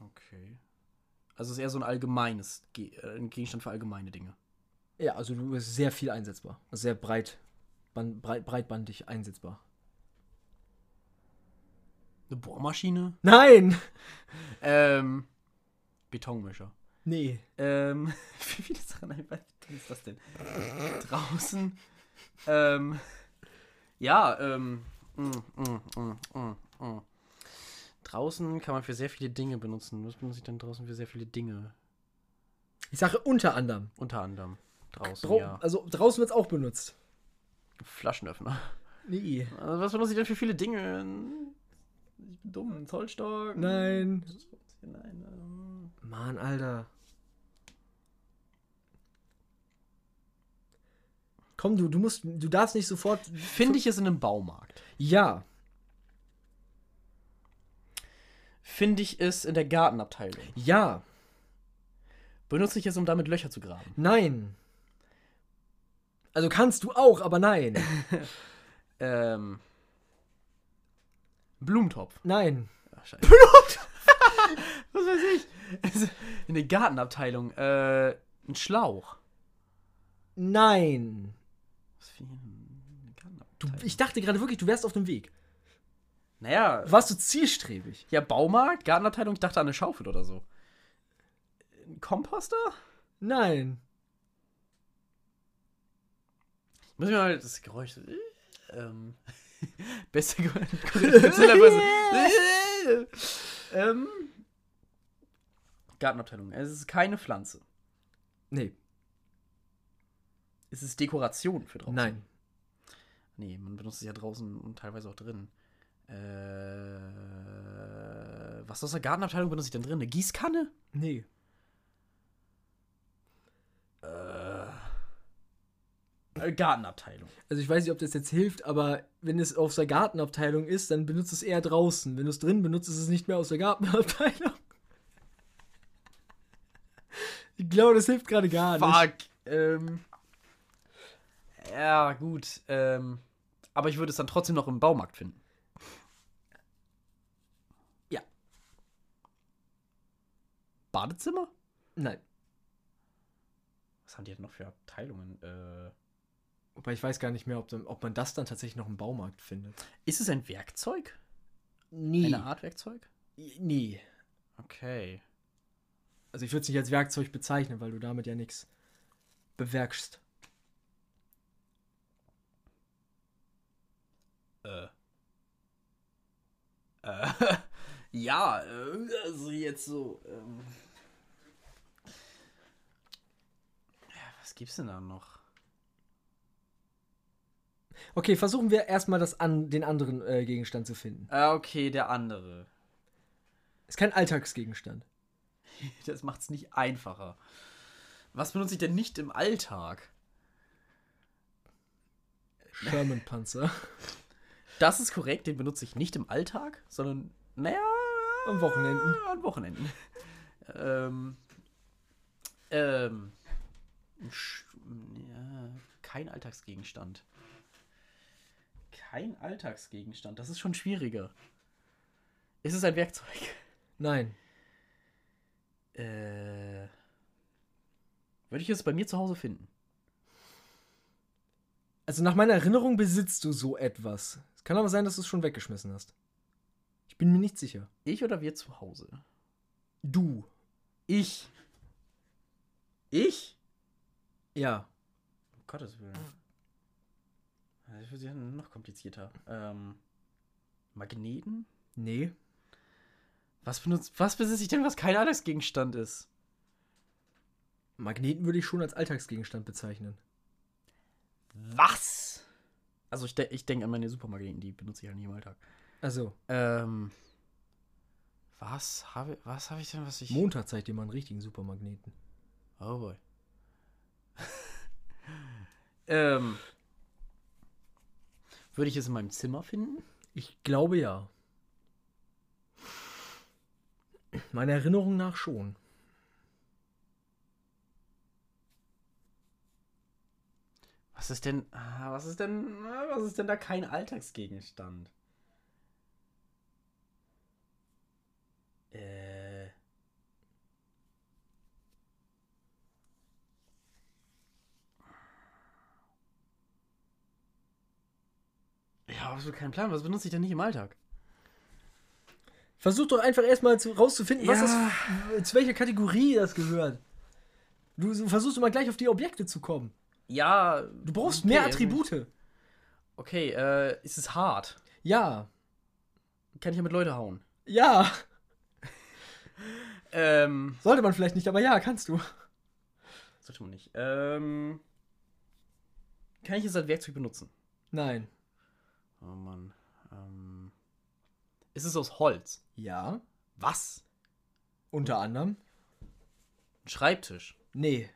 Okay. Also es ist eher so ein allgemeines, Ge äh, ein Gegenstand für allgemeine Dinge. Ja, also du bist sehr viel einsetzbar. Also sehr breit, breit, breitbandig einsetzbar. Eine Bohrmaschine? Nein! Ähm. Betonmischer. Nee. Ähm. Wie viele Sachen einfach? Was ist das denn? Draußen. Ähm. Ja, ähm. mm, mm, mm, mm, mm. Draußen kann man für sehr viele Dinge benutzen. Was benutze ich denn draußen für sehr viele Dinge? Ich sage unter anderem. Unter anderem. Draußen, Drau ja. Also draußen wird es auch benutzt. Flaschenöffner. Nee. Also, was benutze ich denn für viele Dinge? Ich bin dumm. Ein Zollstock? Nein. Nein. ähm. Mann, Alter. Komm, du, du musst, du darfst nicht sofort. Finde ich es in einem Baumarkt? Ja. Finde ich es in der Gartenabteilung? Ja. Benutze ich es, um damit Löcher zu graben? Nein. Also kannst du auch, aber nein. Ähm. Blumentopf. Nein. Ach, scheiße. Was weiß ich? In der Gartenabteilung. Äh, ein Schlauch. Nein. Was für ein Du, Gartenabteilung? ich dachte gerade wirklich, du wärst auf dem Weg. Naja, Warst du zielstrebig? ja, Baumarkt, Gartenabteilung, ich dachte an eine Schaufel oder so. Ein Komposter? Nein. Ich muss mir mal das Geräusch. so- Ähm. Beste Geräusch. ähm. Gartenabteilung. Es ist keine Pflanze. Nee. Es ist Dekoration für draußen. Nein. Nee, man benutzt es ja draußen und teilweise auch drin. Äh, was aus der Gartenabteilung benutze ich denn drin? Eine Gießkanne? Nee. Äh, Gartenabteilung. Also ich weiß nicht, ob das jetzt hilft, aber wenn es aus der Gartenabteilung ist, dann benutzt es eher draußen. Wenn du es drin benutzt, ist es nicht mehr aus der Gartenabteilung. Ich glaube, das hilft gerade gar nicht. Fuck. Ähm, ja, gut. Ähm, aber ich würde es dann trotzdem noch im Baumarkt finden. Badezimmer? Nein. Was haben die denn noch für Abteilungen? Äh, Wobei ich weiß gar nicht mehr, ob, dann, ob man das dann tatsächlich noch im Baumarkt findet. ist es ein Werkzeug? Nie. Eine Art Werkzeug? Nie. Okay. Also ich würde es nicht als Werkzeug bezeichnen, weil du damit ja nichts bewerkst. Äh. Äh. ja, äh, also jetzt so. Ähm. Ja, was gibt's denn da noch? Okay, versuchen wir erstmal das an, den anderen äh, Gegenstand zu finden. Ah, okay, der andere. Ist kein Alltagsgegenstand. Das macht's nicht einfacher. Was benutze ich denn nicht im Alltag? Sherman-Panzer. Das ist korrekt, den benutze ich nicht im Alltag, sondern, naja, Am Wochenenden. an Wochenenden. ähm, ähm, ja, kein Alltagsgegenstand. Kein Alltagsgegenstand, das ist schon schwieriger. Ist es ein Werkzeug? Nein. Äh, würde ich es bei mir zu Hause finden? Also nach meiner Erinnerung besitzt du so etwas. Es kann aber sein, dass du es schon weggeschmissen hast. Ich bin mir nicht sicher. Ich oder wir zu Hause? Du. Ich. Ich? Ja. Um Gottes Willen. Das wird ja noch komplizierter. Ähm, Magneten? Nee. Was benutzt, was besitze ich denn, was kein Alltagsgegenstand ist? Magneten würde ich schon als Alltagsgegenstand bezeichnen. Was? Also ich, de ich denke an meine Supermagneten, die benutze ich ja nicht im Alltag. Also, Ähm, was habe was habe ich denn, was ich... Montag zeigt dir mal einen richtigen Supermagneten. Oh boy. ähm, würde ich es in meinem Zimmer finden? Ich glaube ja. Meiner Erinnerung nach schon. Was ist denn, ah, was ist denn, was ist denn da kein Alltagsgegenstand? Ja, absolut keinen Plan. Was benutze ich denn nicht im Alltag? Versuch doch einfach erstmal zu, rauszufinden, was Ja. das, zu welcher Kategorie das gehört. Du versuchst immer gleich auf die Objekte zu kommen. Ja. Du brauchst okay, mehr also Attribute. Okay, äh, ist es hart? Ja. Kann ich ja mit Leute hauen? Ja. Ähm. Sollte man vielleicht nicht, aber ja, kannst du. Sollte man nicht. Ähm. Kann ich es als Werkzeug benutzen? Nein. Oh Mann. Ähm. Ist es aus Holz? Ja. Was? Unter anderem. Ein Schreibtisch? Nee.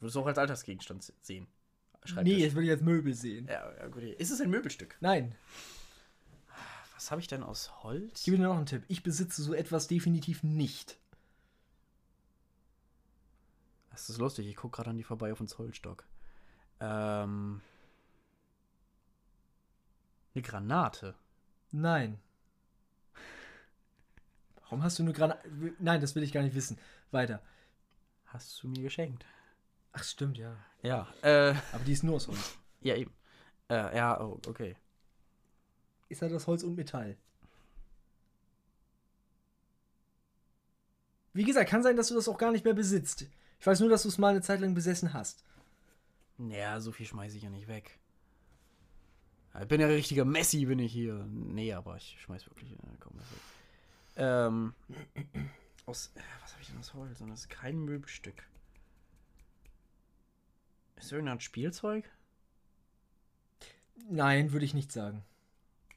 Würdest du auch als Alltagsgegenstand se- sehen? Nee, jetzt will ich als Möbel sehen. Ja, ja, gut. Ist es ein Möbelstück? Nein. Was habe ich denn aus Holz? Ich gebe dir noch einen Tipp. Ich besitze so etwas definitiv nicht. Das ist lustig. Ich gucke gerade an die vorbei auf den Zollstock. Ähm. Eine Granate. Nein. Warum hast du eine Granate? Nein, das will ich gar nicht wissen. Weiter. Hast du mir geschenkt? Ach, stimmt, ja. Ja. Äh. Aber die ist nur aus Holz. Ja, eben. Äh, ja, oh, okay. Ist halt aus Holz und Metall. Wie gesagt, kann sein, dass du das auch gar nicht mehr besitzt. Ich weiß nur, dass du es mal eine Zeit lang besessen hast. Naja, so viel schmeiße ich ja nicht weg. Ich bin ja ein richtiger Messi, bin ich hier. Nee, aber ich schmeiß wirklich äh, weg. Ähm. Aus. Äh, was habe ich denn aus Holz? Und das ist kein Möbelstück. Ist irgendein Spielzeug? Nein, würde ich nicht sagen.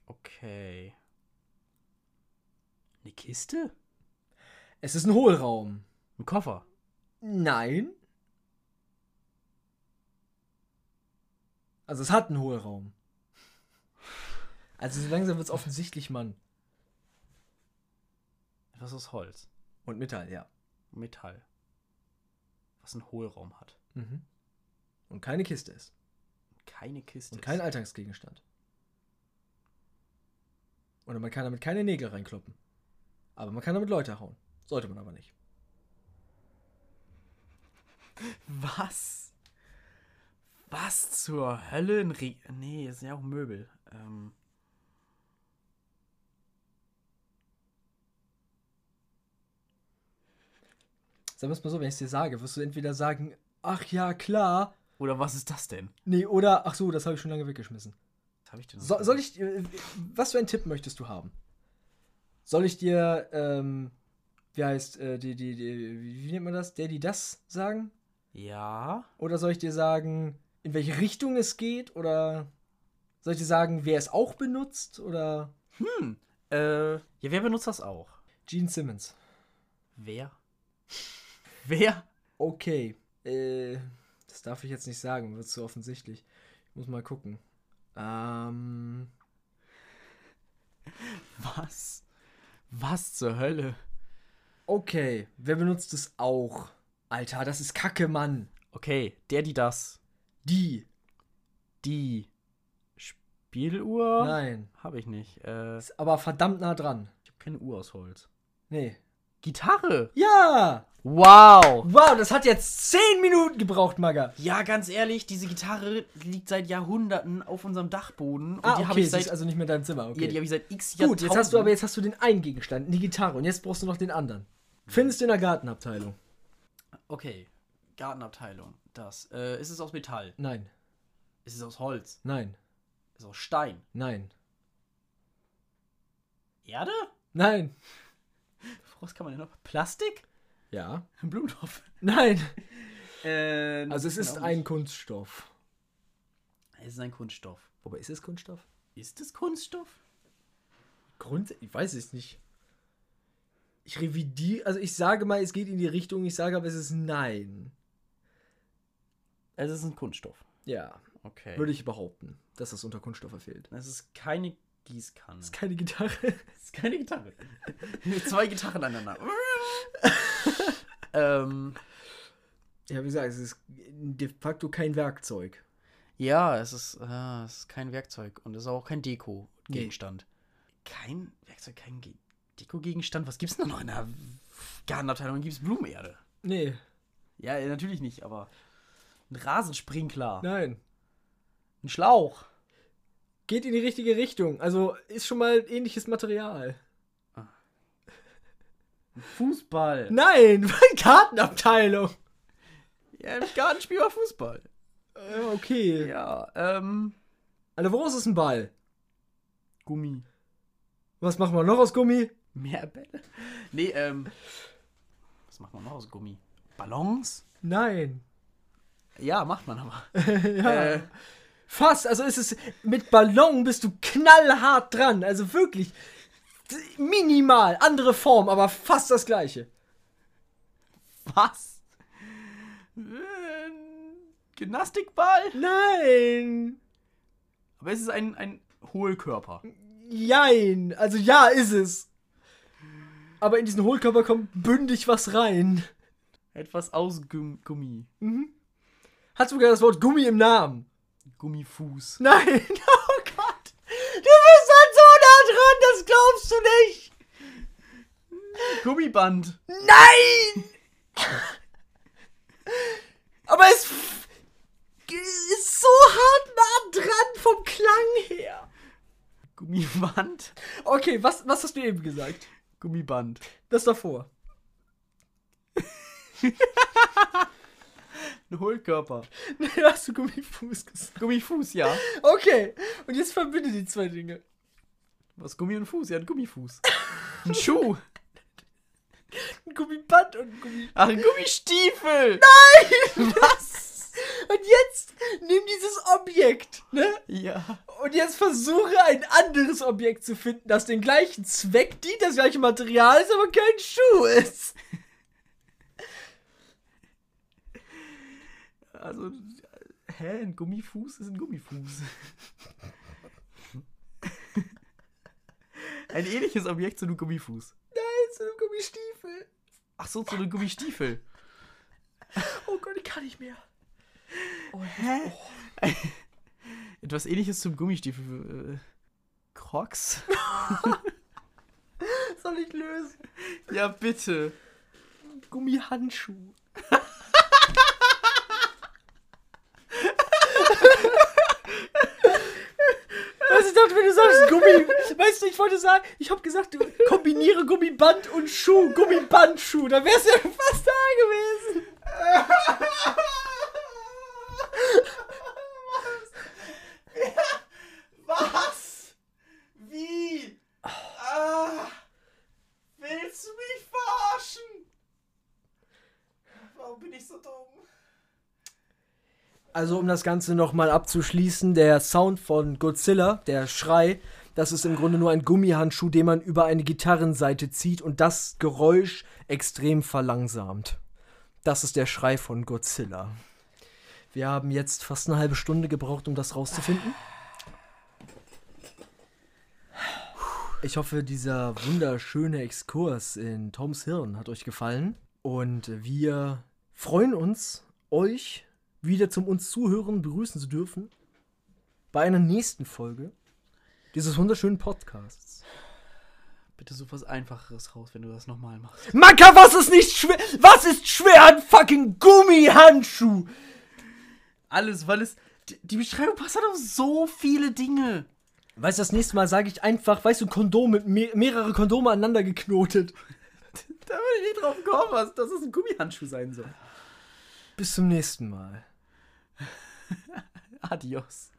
Okay. Eine Kiste? Es ist ein Hohlraum. Ein Koffer? Nein. Also es hat einen Hohlraum. Also so langsam wird es offensichtlich, Mann. Etwas aus Holz. Und Metall, ja. Metall. Was einen Hohlraum hat. Mhm. Und keine Kiste ist. Keine Kiste. Und kein Alltagsgegenstand. Oder man kann damit keine Nägel reinkloppen. Aber man kann damit Leute hauen. Sollte man aber nicht. Was? Was zur Hölle? Nee, das sind ja auch Möbel. Ähm. Sagen wir es mal so, wenn ich es dir sage, wirst du entweder sagen, ach ja, klar. Oder was ist das denn? Nee, oder, ach so, das habe ich schon lange weggeschmissen. Was habe ich denn? So, soll ich, äh, was für einen Tipp möchtest du haben? Soll ich dir, ähm, wie heißt, äh, die, die, die, wie wie nennt man das? Der, die das sagen? Ja. Oder soll ich dir sagen, in welche Richtung es geht? Oder soll ich dir sagen, wer es auch benutzt? Oder Hm. Äh. Ja, wer benutzt das auch? Gene Simmons? Wer? Wer? Okay, äh, das darf ich jetzt nicht sagen, wird zu offensichtlich. Ich muss mal gucken. Ähm, Was? Was zur Hölle? okay, wer benutzt es auch? Alter, das ist Kacke, Mann. Okay, der, die das. Die. Die Spieluhr? Nein. Habe ich nicht. Äh, ich Ist aber verdammt nah dran. habe keine Uhr aus Holz. Nee. Gitarre. Ja! Wow. Wow, das hat jetzt 10 Minuten gebraucht, Maga. Ja, ganz ehrlich, diese Gitarre liegt seit Jahrhunderten auf unserem Dachboden. Und Ah, die okay, habe ich seit. ist also nicht mehr in deinem Zimmer. Okay. Ja, die habe ich seit x Gut, jetzt hast du aber jetzt hast du den einen Gegenstand, die Gitarre, und jetzt brauchst du noch den anderen. Findest du in der Gartenabteilung? Okay. Gartenabteilung. Das. Äh, ist es aus Metall? Nein, Ist es aus Holz? nein, Ist es aus Stein? nein, Erde? nein. Was kann man denn noch? Plastik? Ja. Blumentopf. Nein. Äh, Also es ist ein. Kunststoff. Es ist ein Kunststoff. Wobei ist es Kunststoff? Ist es Kunststoff? Grund, ich weiß es nicht. Ich revidiere, also ich sage mal, es geht in die Richtung, ich sage aber, es ist nein. Es ist ein Kunststoff. Ja, Okay. würde ich behaupten, dass das unter Kunststoffe fehlt. Es ist keine Gießkanne. Das ist keine Gitarre. Es ist keine Gitarre. Zwei Gitarren aneinander. ähm, Ja, wie gesagt, es ist de facto kein Werkzeug. ja, es ist, äh, es ist kein Werkzeug und es ist auch kein Deko-Gegenstand. Kein Werkzeug, kein Ge Deko-Gegenstand? Was gibt's denn noch in der Gartenabteilung? Gibt's Blumenerde? Nee, Ja, natürlich nicht, aber ein Rasensprinkler, nein. ein Schlauch. Geht in die richtige Richtung. Also ist schon mal ähnliches Material. Ein Fußball. Nein, Gartenabteilung. Ja, im Garten spielen wir Fußball. Äh, okay. Ja, ähm, Alter, woraus ist ein Ball? Gummi. Was machen wir noch aus Gummi? Mehr Bälle? Nee, ähm, was macht man noch aus Gummi? Ballons? Nein. Ja, macht man aber. ja. Äh, Fast, also ist es mit Ballon bist du knallhart dran. Also wirklich minimal, andere Form, aber fast das gleiche. was? Gymnastikball? Nein. Aber es ist ein, ein Hohlkörper. Jein. Also ja, ist es. Aber in diesen Hohlkörper kommt bündig was rein. Etwas aus Gum Gummi. Hat sogar das Wort Gummi im Namen. Gummifuß. Nein. Oh Gott. Du bist halt so nah dran, das glaubst du nicht. Gummiband. Nein! Aber es ist so hart nah dran vom Klang her. Gummiband. Okay, was, was hast du eben gesagt? Gummiband. Das davor. Ein Hohlkörper. Nee, hast du Gummifuß gesagt. Gummifuß, ja. Okay, und jetzt verbinde die zwei Dinge. Was Gummi und Fuß? Ja, ein Gummifuß. Ein Schuh. Ein Gummiband und ein Gummi... Ach, ein Gummistiefel. Was? Und jetzt nimm dieses Objekt, ne? Ja. Und jetzt versuche ein anderes Objekt zu finden, das den gleichen Zweck dient, das gleiche Material ist, aber kein Schuh ist. Also, hä? Ein Gummifuß ist ein Gummifuß. Ein ähnliches Objekt zu einem Gummifuß. Nein, zu einem Gummistiefel. Ach so, zu einem Gummistiefel. Oh Gott, ich kann nicht mehr. Oh, Hä? Etwas ähnliches zum Gummistiefel. Äh, Crocs? soll ich lösen? Ja, bitte. Gummihandschuh. Was ich dachte, wenn du sagst Gummi, weißt du, ich wollte sagen, ich habe gesagt, du kombiniere Gummiband und Schuh, Gummibandschuh, da wär's ja fast da gewesen. Was? Wie? Ah, willst du mich verarschen? Warum bin ich so dumm? Also um das Ganze nochmal abzuschließen, der Sound von Godzilla, der Schrei, das ist im Grunde nur ein Gummihandschuh, den man über eine Gitarrenseite zieht und das Geräusch extrem verlangsamt. Das ist der Schrei von Godzilla. Wir haben jetzt fast eine halbe Stunde gebraucht, um das rauszufinden. Ich hoffe, dieser wunderschöne Exkurs in Toms Hirn hat euch gefallen. Und wir freuen uns, euch wieder zum uns zuhören begrüßen zu dürfen. Bei einer nächsten Folge dieses wunderschönen Podcasts. Bitte such was Einfacheres raus, wenn du das nochmal machst. Maka, was ist nicht schwer? Was ist schwer an fucking Gummihandschuh? Alles, weil es. Die, die Beschreibung passt halt auf so viele Dinge. Weißt du, das nächste Mal sage ich einfach, weißt du, Kondom mit me mehrere Kondome aneinander geknotet. Da würde ich nicht drauf kommen, was, dass es ein Gummihandschuh sein soll. Bis zum nächsten Mal. Adios.